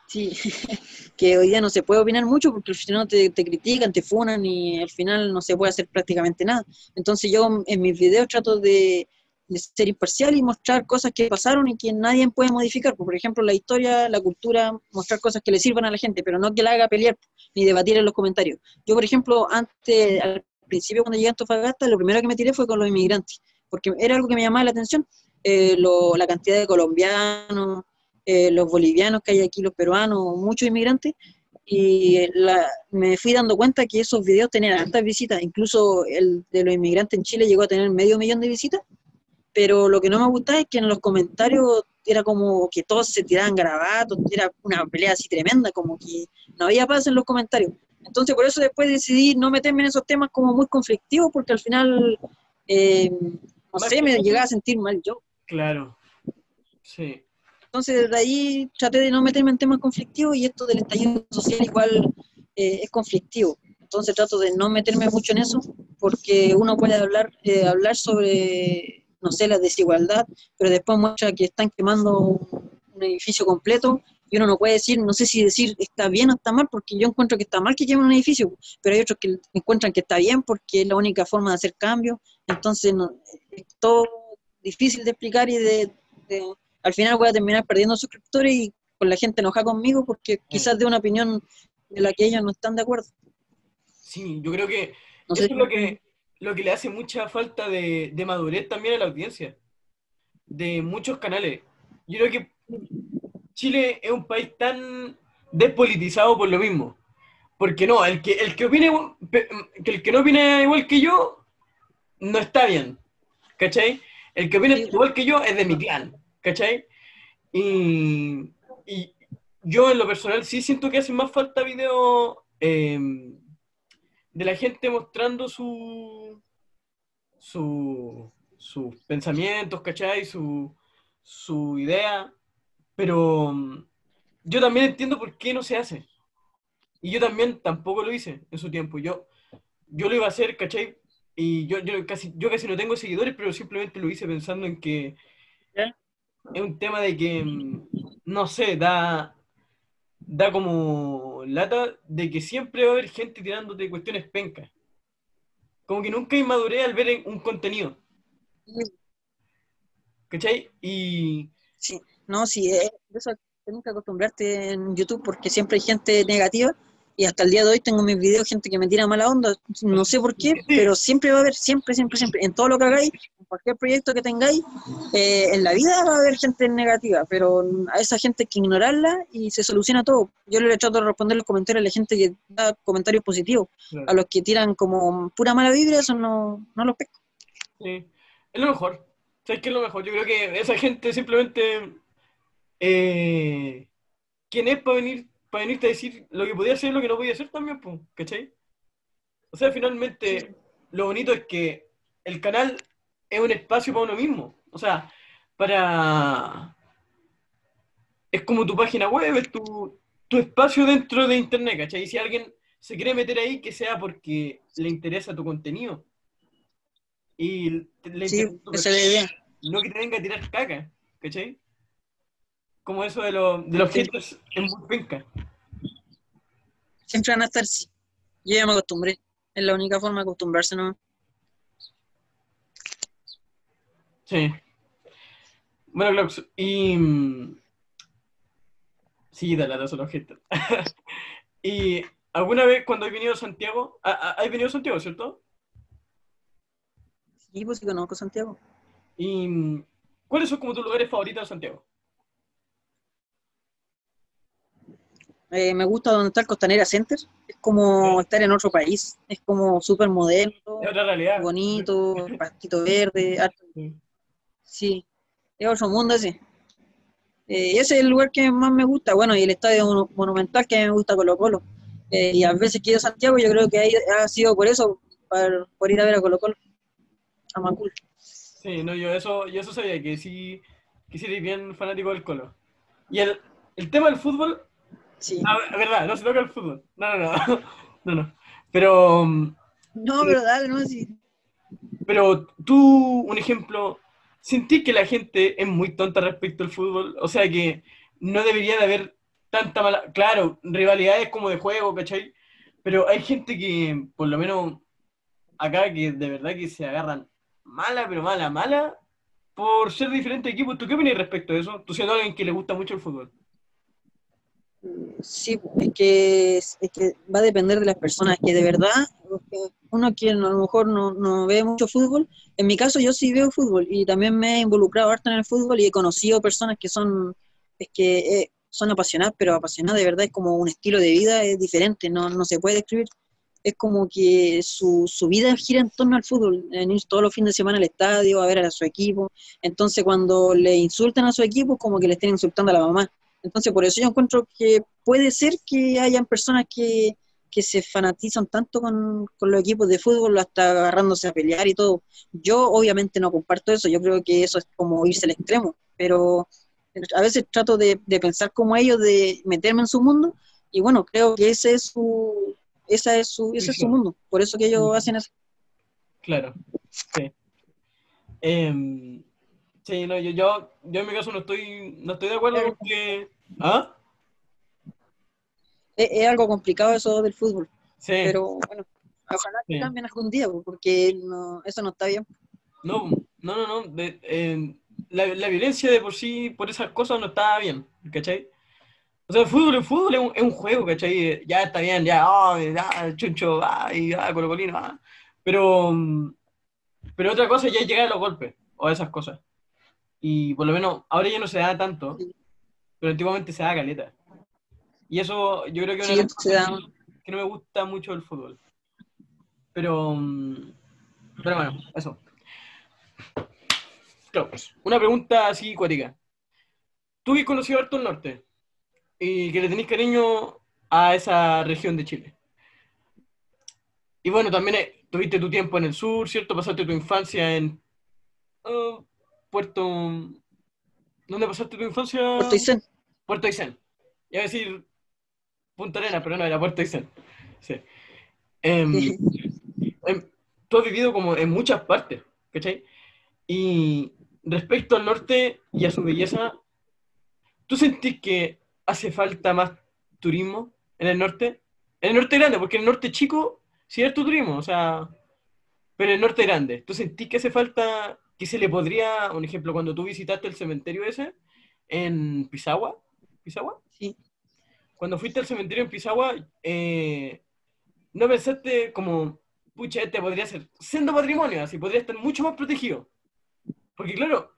sí, que hoy día no se puede opinar mucho porque si no te, te critican, te funan y al final no se puede hacer prácticamente nada. Entonces yo en mis videos trato de, de ser imparcial y mostrar cosas que pasaron y que nadie puede modificar. Por ejemplo, la historia, la cultura, mostrar cosas que le sirvan a la gente, pero no que la haga pelear ni debatir en los comentarios. Yo, por ejemplo, antes, al principio cuando llegué a Antofagasta, lo primero que me tiré fue con los inmigrantes, porque era algo que me llamaba la atención, eh, lo- la cantidad de colombianos, eh, los bolivianos que hay aquí, los peruanos, muchos inmigrantes, y la- me fui dando cuenta que esos videos tenían altas visitas, incluso el de los inmigrantes en Chile llegó a tener medio millón de visitas, pero lo que no me gusta es que en los comentarios era como que todos se tiraban grabatos, era una pelea así tremenda, como que no había paz en los comentarios. Entonces por eso después decidí no meterme en esos temas como muy conflictivos, porque al final, eh, no sé, me llegaba a sentir mal yo. Claro, sí. Entonces desde ahí traté de no meterme en temas conflictivos y esto del estallido social igual eh, es conflictivo. Entonces trato de no meterme mucho en eso, porque uno puede hablar, eh, hablar sobre, no sé, la desigualdad, pero después muestra que están quemando un edificio completo y uno no puede decir, no sé si decir está bien o está mal, porque yo encuentro que está mal que quemen un edificio, pero hay otros que encuentran que está bien porque es la única forma de hacer cambios, entonces no, es todo difícil de explicar y de, al final voy a terminar perdiendo suscriptores y con la gente enoja conmigo porque quizás de una opinión de la que ellos no están de acuerdo. Sí, yo creo que eso es lo que, lo que le hace mucha falta de, de madurez también a la audiencia, de muchos canales. Yo creo que Chile es un país tan despolitizado por lo mismo. Porque no, el que, el que opine, que el que no opine igual que yo, no está bien. ¿Cachai? El que opine igual que yo es de mi clan. ¿Cachai? Y, y yo en lo personal sí siento que hace más falta videos em, de la gente mostrando su, su, sus pensamientos, ¿cachai? Su, su idea pero mm, yo también entiendo por qué no se hace. Y yo también tampoco lo hice en su tiempo. Yo, yo lo iba a hacer, ¿cachai? Y yo, yo, casi, yo casi no tengo seguidores, pero simplemente lo hice pensando en que es un tema de que, mm, no sé, da, da como lata de que siempre va a haber gente tirándote cuestiones pencas. Como que nunca inmaduré al ver un contenido. ¿Cachai? Y, Sí, no, sí, es, eso tienes que acostumbrarte en YouTube porque siempre hay gente negativa y hasta el día de hoy tengo mis videos gente que me tira mala onda, no sé por qué, pero siempre va a haber, siempre, siempre, siempre, en todo lo que hagáis, en cualquier proyecto que tengáis, eh, en la vida va a haber gente negativa, pero a esa gente hay que ignorarla y se soluciona todo. Yo le trato de responder los comentarios a la gente que da comentarios positivos, a los que tiran como pura mala vibra, eso no, no lo pesco. Sí, es lo mejor. ¿Sabes qué es lo mejor? Yo creo que esa gente simplemente. Eh, ¿Quién es para venir para venirte a decir lo que podía hacer y lo que no podía hacer también? Pues, ¿Cachai? O sea, finalmente, lo bonito es que el canal es un espacio para uno mismo. O sea, para. Es como tu página web, es tu, tu espacio dentro de internet, ¿cachai? Y si alguien se quiere meter ahí, que sea porque le interesa tu contenido y le sí, esa es la idea. No que te venga a tirar caca, ¿cachai? Como eso de, lo, de los filtros en penca. Siempre van a estar sí. Yo ya me acostumbré. Es la única forma de acostumbrarse, ¿no? Sí. Bueno, Clox, y. Mm, sí, dale, los objetos. y alguna vez cuando he venido a Santiago, ¿has venido a Santiago, cierto? Sí, pues sí conozco Santiago. ¿Y cuáles son como tus lugares favoritos de Santiago? Eh, me gusta donde está el Costanera Center. Es como estar en otro país. Es como súper moderno. Es otra realidad. Bonito, pastito verde. Sí. es otro mundo ese. Eh, ese es el lugar que más me gusta. Bueno, y el estadio monumental que me gusta Colo Colo. Eh, y a veces que a Santiago, yo creo que ahí ha sido por eso, por, por ir a ver a Colo Colo. Amacul. Sí, no, yo eso, yo eso sabía, que sí, que sí eres bien fanático del Colo. Y el, el tema del fútbol, sí. la verdad, no se toca el fútbol. No, no, no, no, no. Pero... No, verdad, no, sí. Pero tú, un ejemplo, sentí que la gente es muy tonta respecto al fútbol, o sea que no debería de haber tanta mala... Claro, rivalidades como de juego, ¿cachai? Pero hay gente que, por lo menos acá, que de verdad que se agarran mala, pero mala, mala, por ser diferente equipo. ¿Tú qué opinas respecto a eso? Tú siendo alguien que le gusta mucho el fútbol. Sí, es que, es va a depender de las personas, que de verdad, uno que a lo mejor no, no, ve mucho fútbol, en mi caso yo sí veo fútbol y también me he involucrado harto en el fútbol y he conocido personas que son, es que eh, son apasionadas, pero apasionadas de verdad es como un estilo de vida, es diferente, no, no se puede describir. es como que su, su vida gira en torno al fútbol, todos los fines de semana al estadio, a ver a su equipo. Entonces, cuando le insultan a su equipo, como que le estén insultando a la mamá. Entonces, por eso yo encuentro que puede ser que hayan personas que, que se fanatizan tanto con, con, los equipos de fútbol, hasta agarrándose a pelear y todo. Yo obviamente no comparto eso, yo creo que eso es como irse al extremo, pero a veces trato de, de pensar como ellos, de meterme en su mundo, y bueno, creo que ese es su, esa es su, ese es su mundo, por eso que ellos hacen eso. Claro, sí. Eh, sí, no, yo, yo, yo, en mi caso no estoy, no estoy de acuerdo porque... ¿Ah? Es, es, algo complicado eso del fútbol. Sí. Pero bueno, ojalá que sí. cambien algún día, porque no, eso no está bien. No, no, no, no. De, eh, la, la, violencia de por sí, por esas cosas, no está bien, ¿cachai? O sea, el fútbol, el fútbol es un, es un juego, ¿cachai? Ya está bien, ya, oh, ya chuncho, ah, y ah, colocolino, ah. Pero, pero otra cosa ya es llegar a los golpes, o a esas cosas. Y por lo menos, ahora ya no se da tanto, pero antiguamente se da caleta. Y eso yo creo que una cosa no me gusta mucho del fútbol. Pero, pero bueno, eso. Claro, pues, una pregunta así cuática. ¿Tú que conocido harto el norte? y que le tenéis cariño a esa región de Chile. Y bueno, también eh, tuviste tu tiempo en el sur, ¿cierto? Pasaste tu infancia en uh, Puerto... ¿Dónde pasaste tu infancia? Puerto Aysén. Puerto Aysén. Iba a decir Punta Arena, pero no, era Puerto Aysén. Sí. Eh, tú has vivido como en muchas partes, ¿cachai? Y respecto al norte y a su belleza, ¿tú sentís que hace falta más turismo en el norte. En el norte grande, porque en el norte chico sí hay turismo, o sea, pero en el norte grande. ¿Tú sentís que hace falta, que se le podría, un ejemplo, cuando tú visitaste el cementerio ese en Pisagua? ¿Pisagua? Sí. Cuando fuiste al cementerio en Pisagua, eh, ¿no pensaste como, pucha, este podría ser siendo patrimonio, así podría estar mucho más protegido? Porque claro,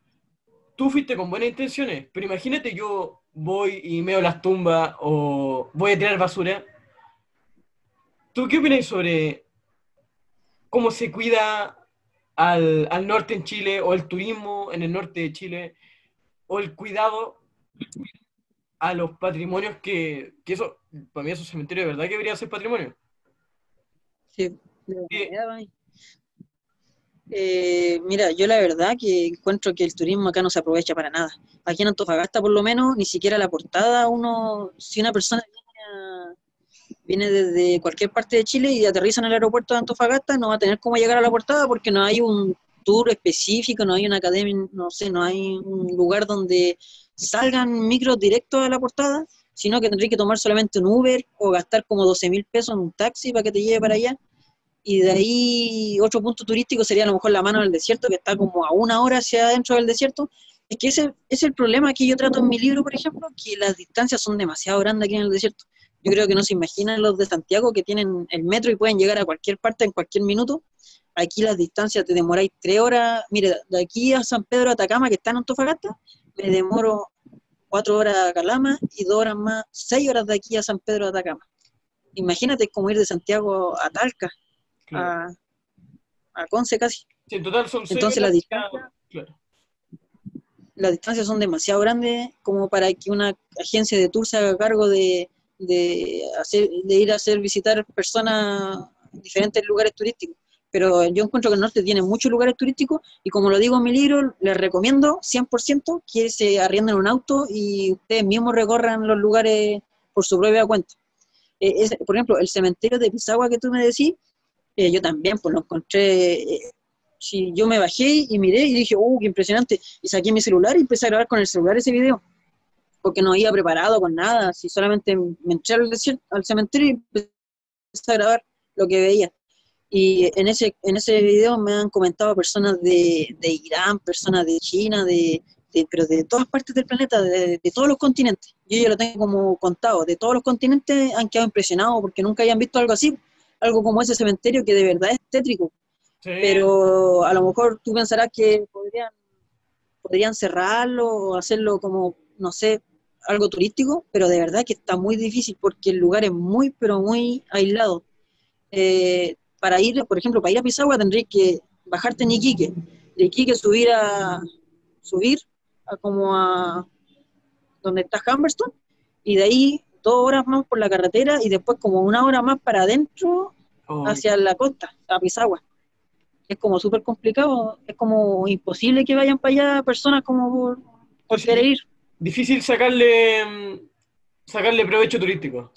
tú fuiste con buenas intenciones, pero imagínate yo voy y meo las tumbas o voy a tirar basura. ¿Tú qué opinas sobre cómo se cuida al, al, norte en Chile o el turismo en el norte de Chile o el cuidado a los patrimonios que, que eso, para mí esos cementerios de verdad que debería ser patrimonio? Sí, eh, mira, yo la verdad que encuentro que el turismo acá no se aprovecha para nada. Aquí en Antofagasta, por lo menos, ni siquiera la portada, uno, si una persona desde cualquier parte de Chile y aterriza en el aeropuerto de Antofagasta, no va a tener cómo llegar a la portada porque no hay un tour específico, no hay una academia, no sé, no hay un lugar donde salgan micros directos a la portada, sino que tendría que tomar solamente un Uber o gastar como 12 mil pesos en un taxi para que te lleve para allá y de ahí otro punto turístico sería a lo mejor la mano del desierto, que está como a una hora hacia adentro del desierto. Es que ese es el problema que yo trato en mi libro, por ejemplo, que las distancias son demasiado grandes aquí en el desierto. Yo creo que no se imaginan los de Santiago que tienen el metro y pueden llegar a cualquier parte en cualquier minuto. Aquí las distancias te demoráis tres horas. Mire, de aquí a San Pedro de Atacama, que está en Antofagasta, me demoro cuatro horas a Calama y dos horas más, seis horas de aquí a San Pedro de Atacama. Imagínate cómo ir de Santiago a Talca, a, a Conce casi. Sí, en total son Entonces la distancia, claro. las distancias son demasiado grandes como para que una agencia de tour se haga cargo de, de, hacer, de ir a hacer visitar personas en diferentes lugares turísticos. Pero yo encuentro que el norte tiene muchos lugares turísticos y como lo digo en mi libro, les recomiendo 100% que se arrienden un auto y ustedes mismos recorran los lugares por su propia cuenta. Eh, por ejemplo, el cementerio de Pisagua que tú me decís, eh, yo también, pues lo encontré, eh, si yo me bajé y miré y dije, ¡uh, qué impresionante! Y saqué mi celular y empecé a grabar con el celular ese video, porque no había preparado con nada, si solamente me entré al, desierto, al cementerio y empecé a grabar lo que veía. Y en ese, en ese video me han comentado personas de, de Irán, personas de China, de, de, pero de todas partes del planeta, de, de, todos los continentes. Yo ya lo tengo como contado, de todos los continentes han quedado impresionados porque nunca hayan visto algo así algo como ese cementerio que de verdad es tétrico. Sí. Pero a lo mejor tú pensarás que podrían, podrían cerrarlo o hacerlo como, no sé, algo turístico, pero de verdad que está muy difícil porque el lugar es muy, pero muy aislado. eh, para ir, por ejemplo, para ir a Pisagua tendrías que bajarte en Iquique, de Iquique subir a, subir a como a donde está Humberstone, y de ahí dos horas más por la carretera y después como una hora más para adentro Oh, hacia la costa, a Pisagua. Es como súper complicado, es como imposible que vayan para allá personas como por, por Sí. querer ir. Difícil sacarle, mm, sacarle provecho turístico.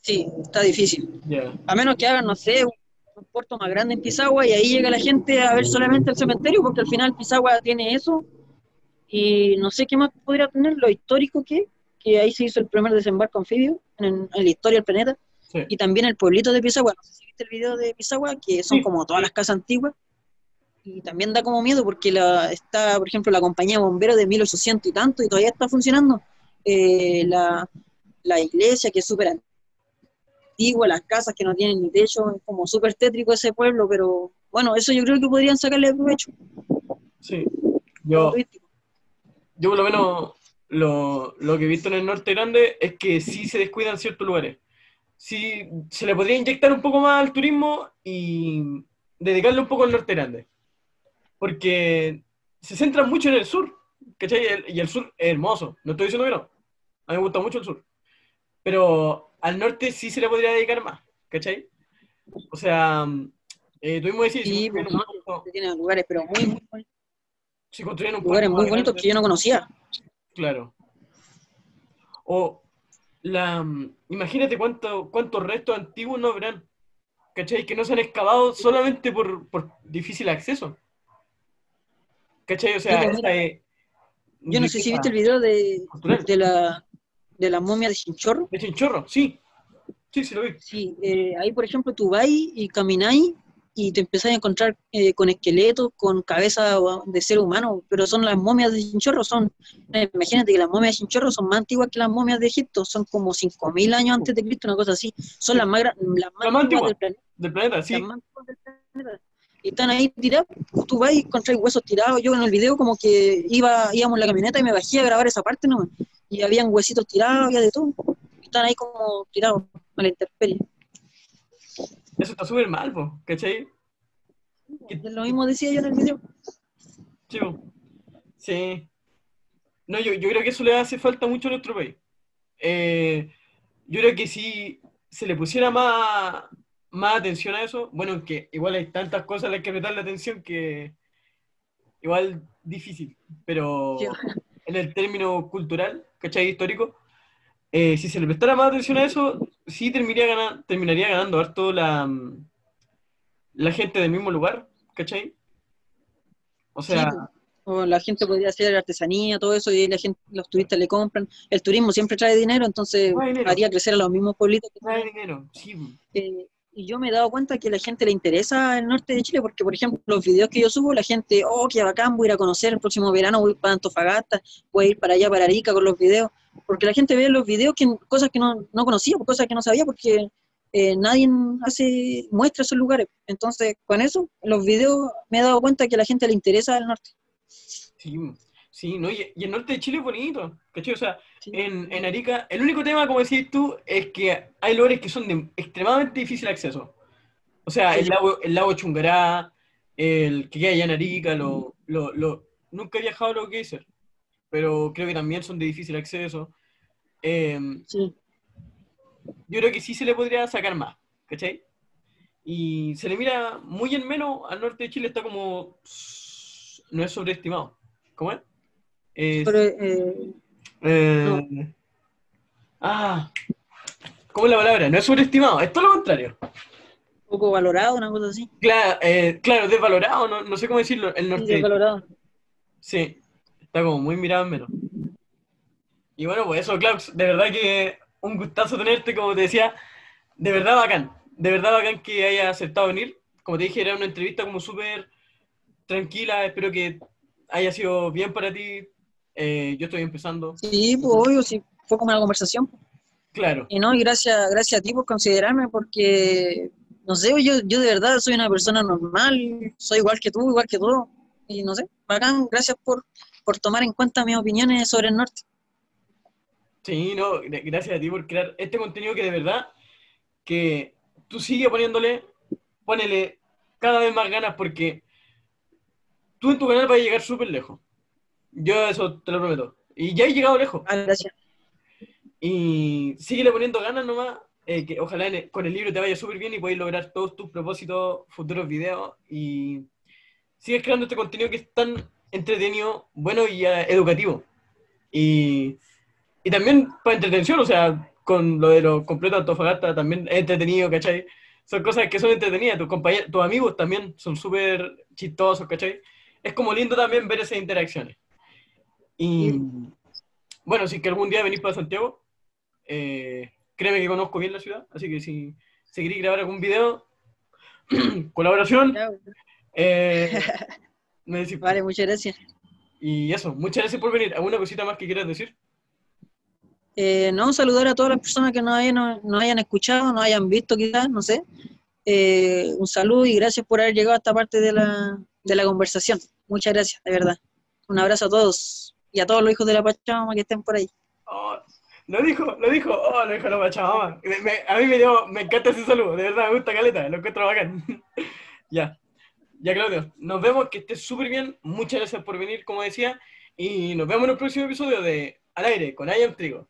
Sí, está difícil. A menos que hagan, no sé, un, un puerto más grande en Pisagua y ahí llega la gente a ver solamente el cementerio, porque al final Pisagua tiene eso. Y no sé qué más podría tener, lo histórico que, que ahí se hizo el primer desembarco anfibio en, en la historia del planeta. Sí. y también el pueblito de Pisagua. No sé si viste el video de Pisagua, que son Sí. como todas las casas antiguas. Y también da como miedo porque la, está, por ejemplo, la compañía bombero de 1800 y tanto y todavía está funcionando. Eh, la, la iglesia que es súper antigua, las casas que no tienen ni techo, es como súper tétrico ese pueblo, pero bueno, eso yo creo que podrían sacarle provecho. Sí. Yo, yo por lo menos lo, lo que he visto en el norte grande es que sí se descuidan ciertos lugares. Sí, se le podría inyectar un poco más al turismo y dedicarle un poco al norte grande. Porque se centran mucho en el sur, ¿cachai? Y el, y el sur es hermoso, no estoy diciendo que no. A mí me gusta mucho el sur. Pero al norte sí se le podría dedicar más, ¿cachai? O sea, eh, tú mismo decís, Sí, pues, un puerto- Tiene lugares, pero muy, muy bonitos, si construyen un lugares muy bonitos que yo no conocía. Claro. O la imagínate cuánto, cuántos restos antiguos no habrán, ¿cachai? Que no se han excavado solamente por, por difícil acceso. ¿Cachai? O sea, pues, esta es Yo no sé si viste el video de, de la, de la momia de Chinchorro. De Chinchorro, sí. Sí, sí lo vi. Sí, eh, ahí por ejemplo tú vas y camináis y te empezás a encontrar eh, con esqueletos, con cabeza de ser humano, pero son las momias de Chinchorro, son, eh, imagínate que las momias de Chinchorro son más antiguas que las momias de Egipto, son como 5.000 años antes de Cristo, una cosa así, son las más, las más Las más antiguas antiguas. del planeta. Del planeta, sí. las más antiguas del planeta. Y están ahí tirados, tú vas y encontrás huesos tirados, yo en el video como que iba, íbamos en la camioneta y me bajé a grabar esa parte nomás, y habían huesitos tirados, había de todo, están ahí como tirados a la intemperie. Eso está súper mal, po, ¿cachai? Lo mismo decía yo en el video. Sí, po. Sí. No, yo, yo creo que eso le hace falta mucho a nuestro país. Eh, yo creo que si se le pusiera más, más atención a eso, bueno, que igual hay tantas cosas a las que prestarle atención que igual difícil, pero Sí. en el término cultural, ¿cachai? Histórico, eh, si se le prestara más atención a eso, sí terminaría, ganan- terminaría ganando harto la, la gente del mismo lugar, ¿cachai? O sea, Sí, o la gente podría hacer artesanía, todo eso, y la gente, los turistas le compran. El turismo siempre trae dinero, entonces dinero. haría crecer a los mismos pueblitos. que trae dinero, sí. Eh, y yo me he dado cuenta que a la gente le interesa el norte de Chile, porque, por ejemplo, los videos que yo subo, la gente, oh, qué bacán, voy a ir a conocer el próximo verano, voy para Antofagasta, voy a ir para allá, para Arica con los videos, porque la gente ve los videos que, cosas que no, no conocía, cosas que no sabía, porque eh, nadie hace muestra esos lugares. Entonces, con eso, los videos me he dado cuenta que a la gente le interesa el norte. Sí, sí, ¿no? Y, y el norte de Chile es bonito, ¿cachai? O sea, Sí. en, en Arica, el único tema, como decís tú, es que hay lugares que son de extremadamente difícil acceso. O sea, el lago, el lago Chungará, el que queda allá en Arica, lo, lo, lo- nunca he viajado a lo que ser, pero creo que también son de difícil acceso. Eh, Sí. yo creo que sí se le podría sacar más, ¿cachai? Y se le mira muy en menos al norte de Chile, está como. No es sobreestimado. ¿Cómo es? Es- Pero, eh, eh, Ah, ¿cómo es la palabra? No es sobreestimado, es todo lo contrario. poco valorado, una cosa así. Claro, eh, claro desvalorado, no, no sé cómo decirlo, el Sí, norte. valorado. Sí, está como muy mirado en menos. Y bueno, pues eso, Klaus, de verdad que un gustazo tenerte, como te decía, de verdad bacán, de verdad bacán que hayas aceptado venir. Como te dije, era una entrevista como súper tranquila, espero que haya sido bien para ti. Eh, yo estoy empezando, Sí, pues obvio, sí, fue como una conversación. claro. Y no, y gracias, gracias a ti por considerarme, porque, no sé, yo, yo de verdad soy una persona normal, soy igual que tú, igual que todo. Y no sé, bacán, gracias por, por tomar en cuenta mis opiniones sobre el norte. Sí, no, gra- gracias a ti por crear este contenido que de verdad, que tú sigue poniéndole, ponele cada vez más ganas porque tú en tu canal vas a llegar súper lejos. Yo eso te lo prometo. Y ya he llegado lejos. Ah, gracias. Y síguele poniendo ganas nomás. eh, que ojalá el- con el libro te vaya súper bien y puedas lograr todos tus propósitos, futuros videos. Y sigues creando este contenido que es tan entretenido, bueno y eh, educativo. Y, y también para entretención, o sea, con lo de los completos Antofagasta también es entretenido, ¿cachai? Son cosas que son entretenidas. Tus compañeros, tus amigos también son súper chistosos, ¿cachai? Es como lindo también ver esas interacciones. Y bueno, si que algún día venís para Santiago, eh, créeme que conozco bien la ciudad, así que si, si queréis grabar algún video, colaboración, eh, me decís. Vale, muchas gracias. Y eso, muchas gracias por venir. ¿Alguna cosita más que quieras decir? Eh, no, saludar a todas las personas que nos hayan, nos hayan escuchado, nos hayan visto quizás, no sé. Eh, un saludo y gracias por haber llegado a esta parte de la, de la conversación. Muchas gracias, de verdad. Un abrazo a todos y a todos los hijos de la Pachamama que estén por ahí. Oh, lo dijo, lo dijo, oh, lo dijo la Pachamama. A mí me, dio, me encanta ese saludo, de verdad, me gusta caleta, lo encuentro bacán. ya, ya Claudio, nos vemos, que estés súper bien, muchas gracias por venir, como decía, y nos vemos en el próximo episodio de Al aire con I Am Trigo.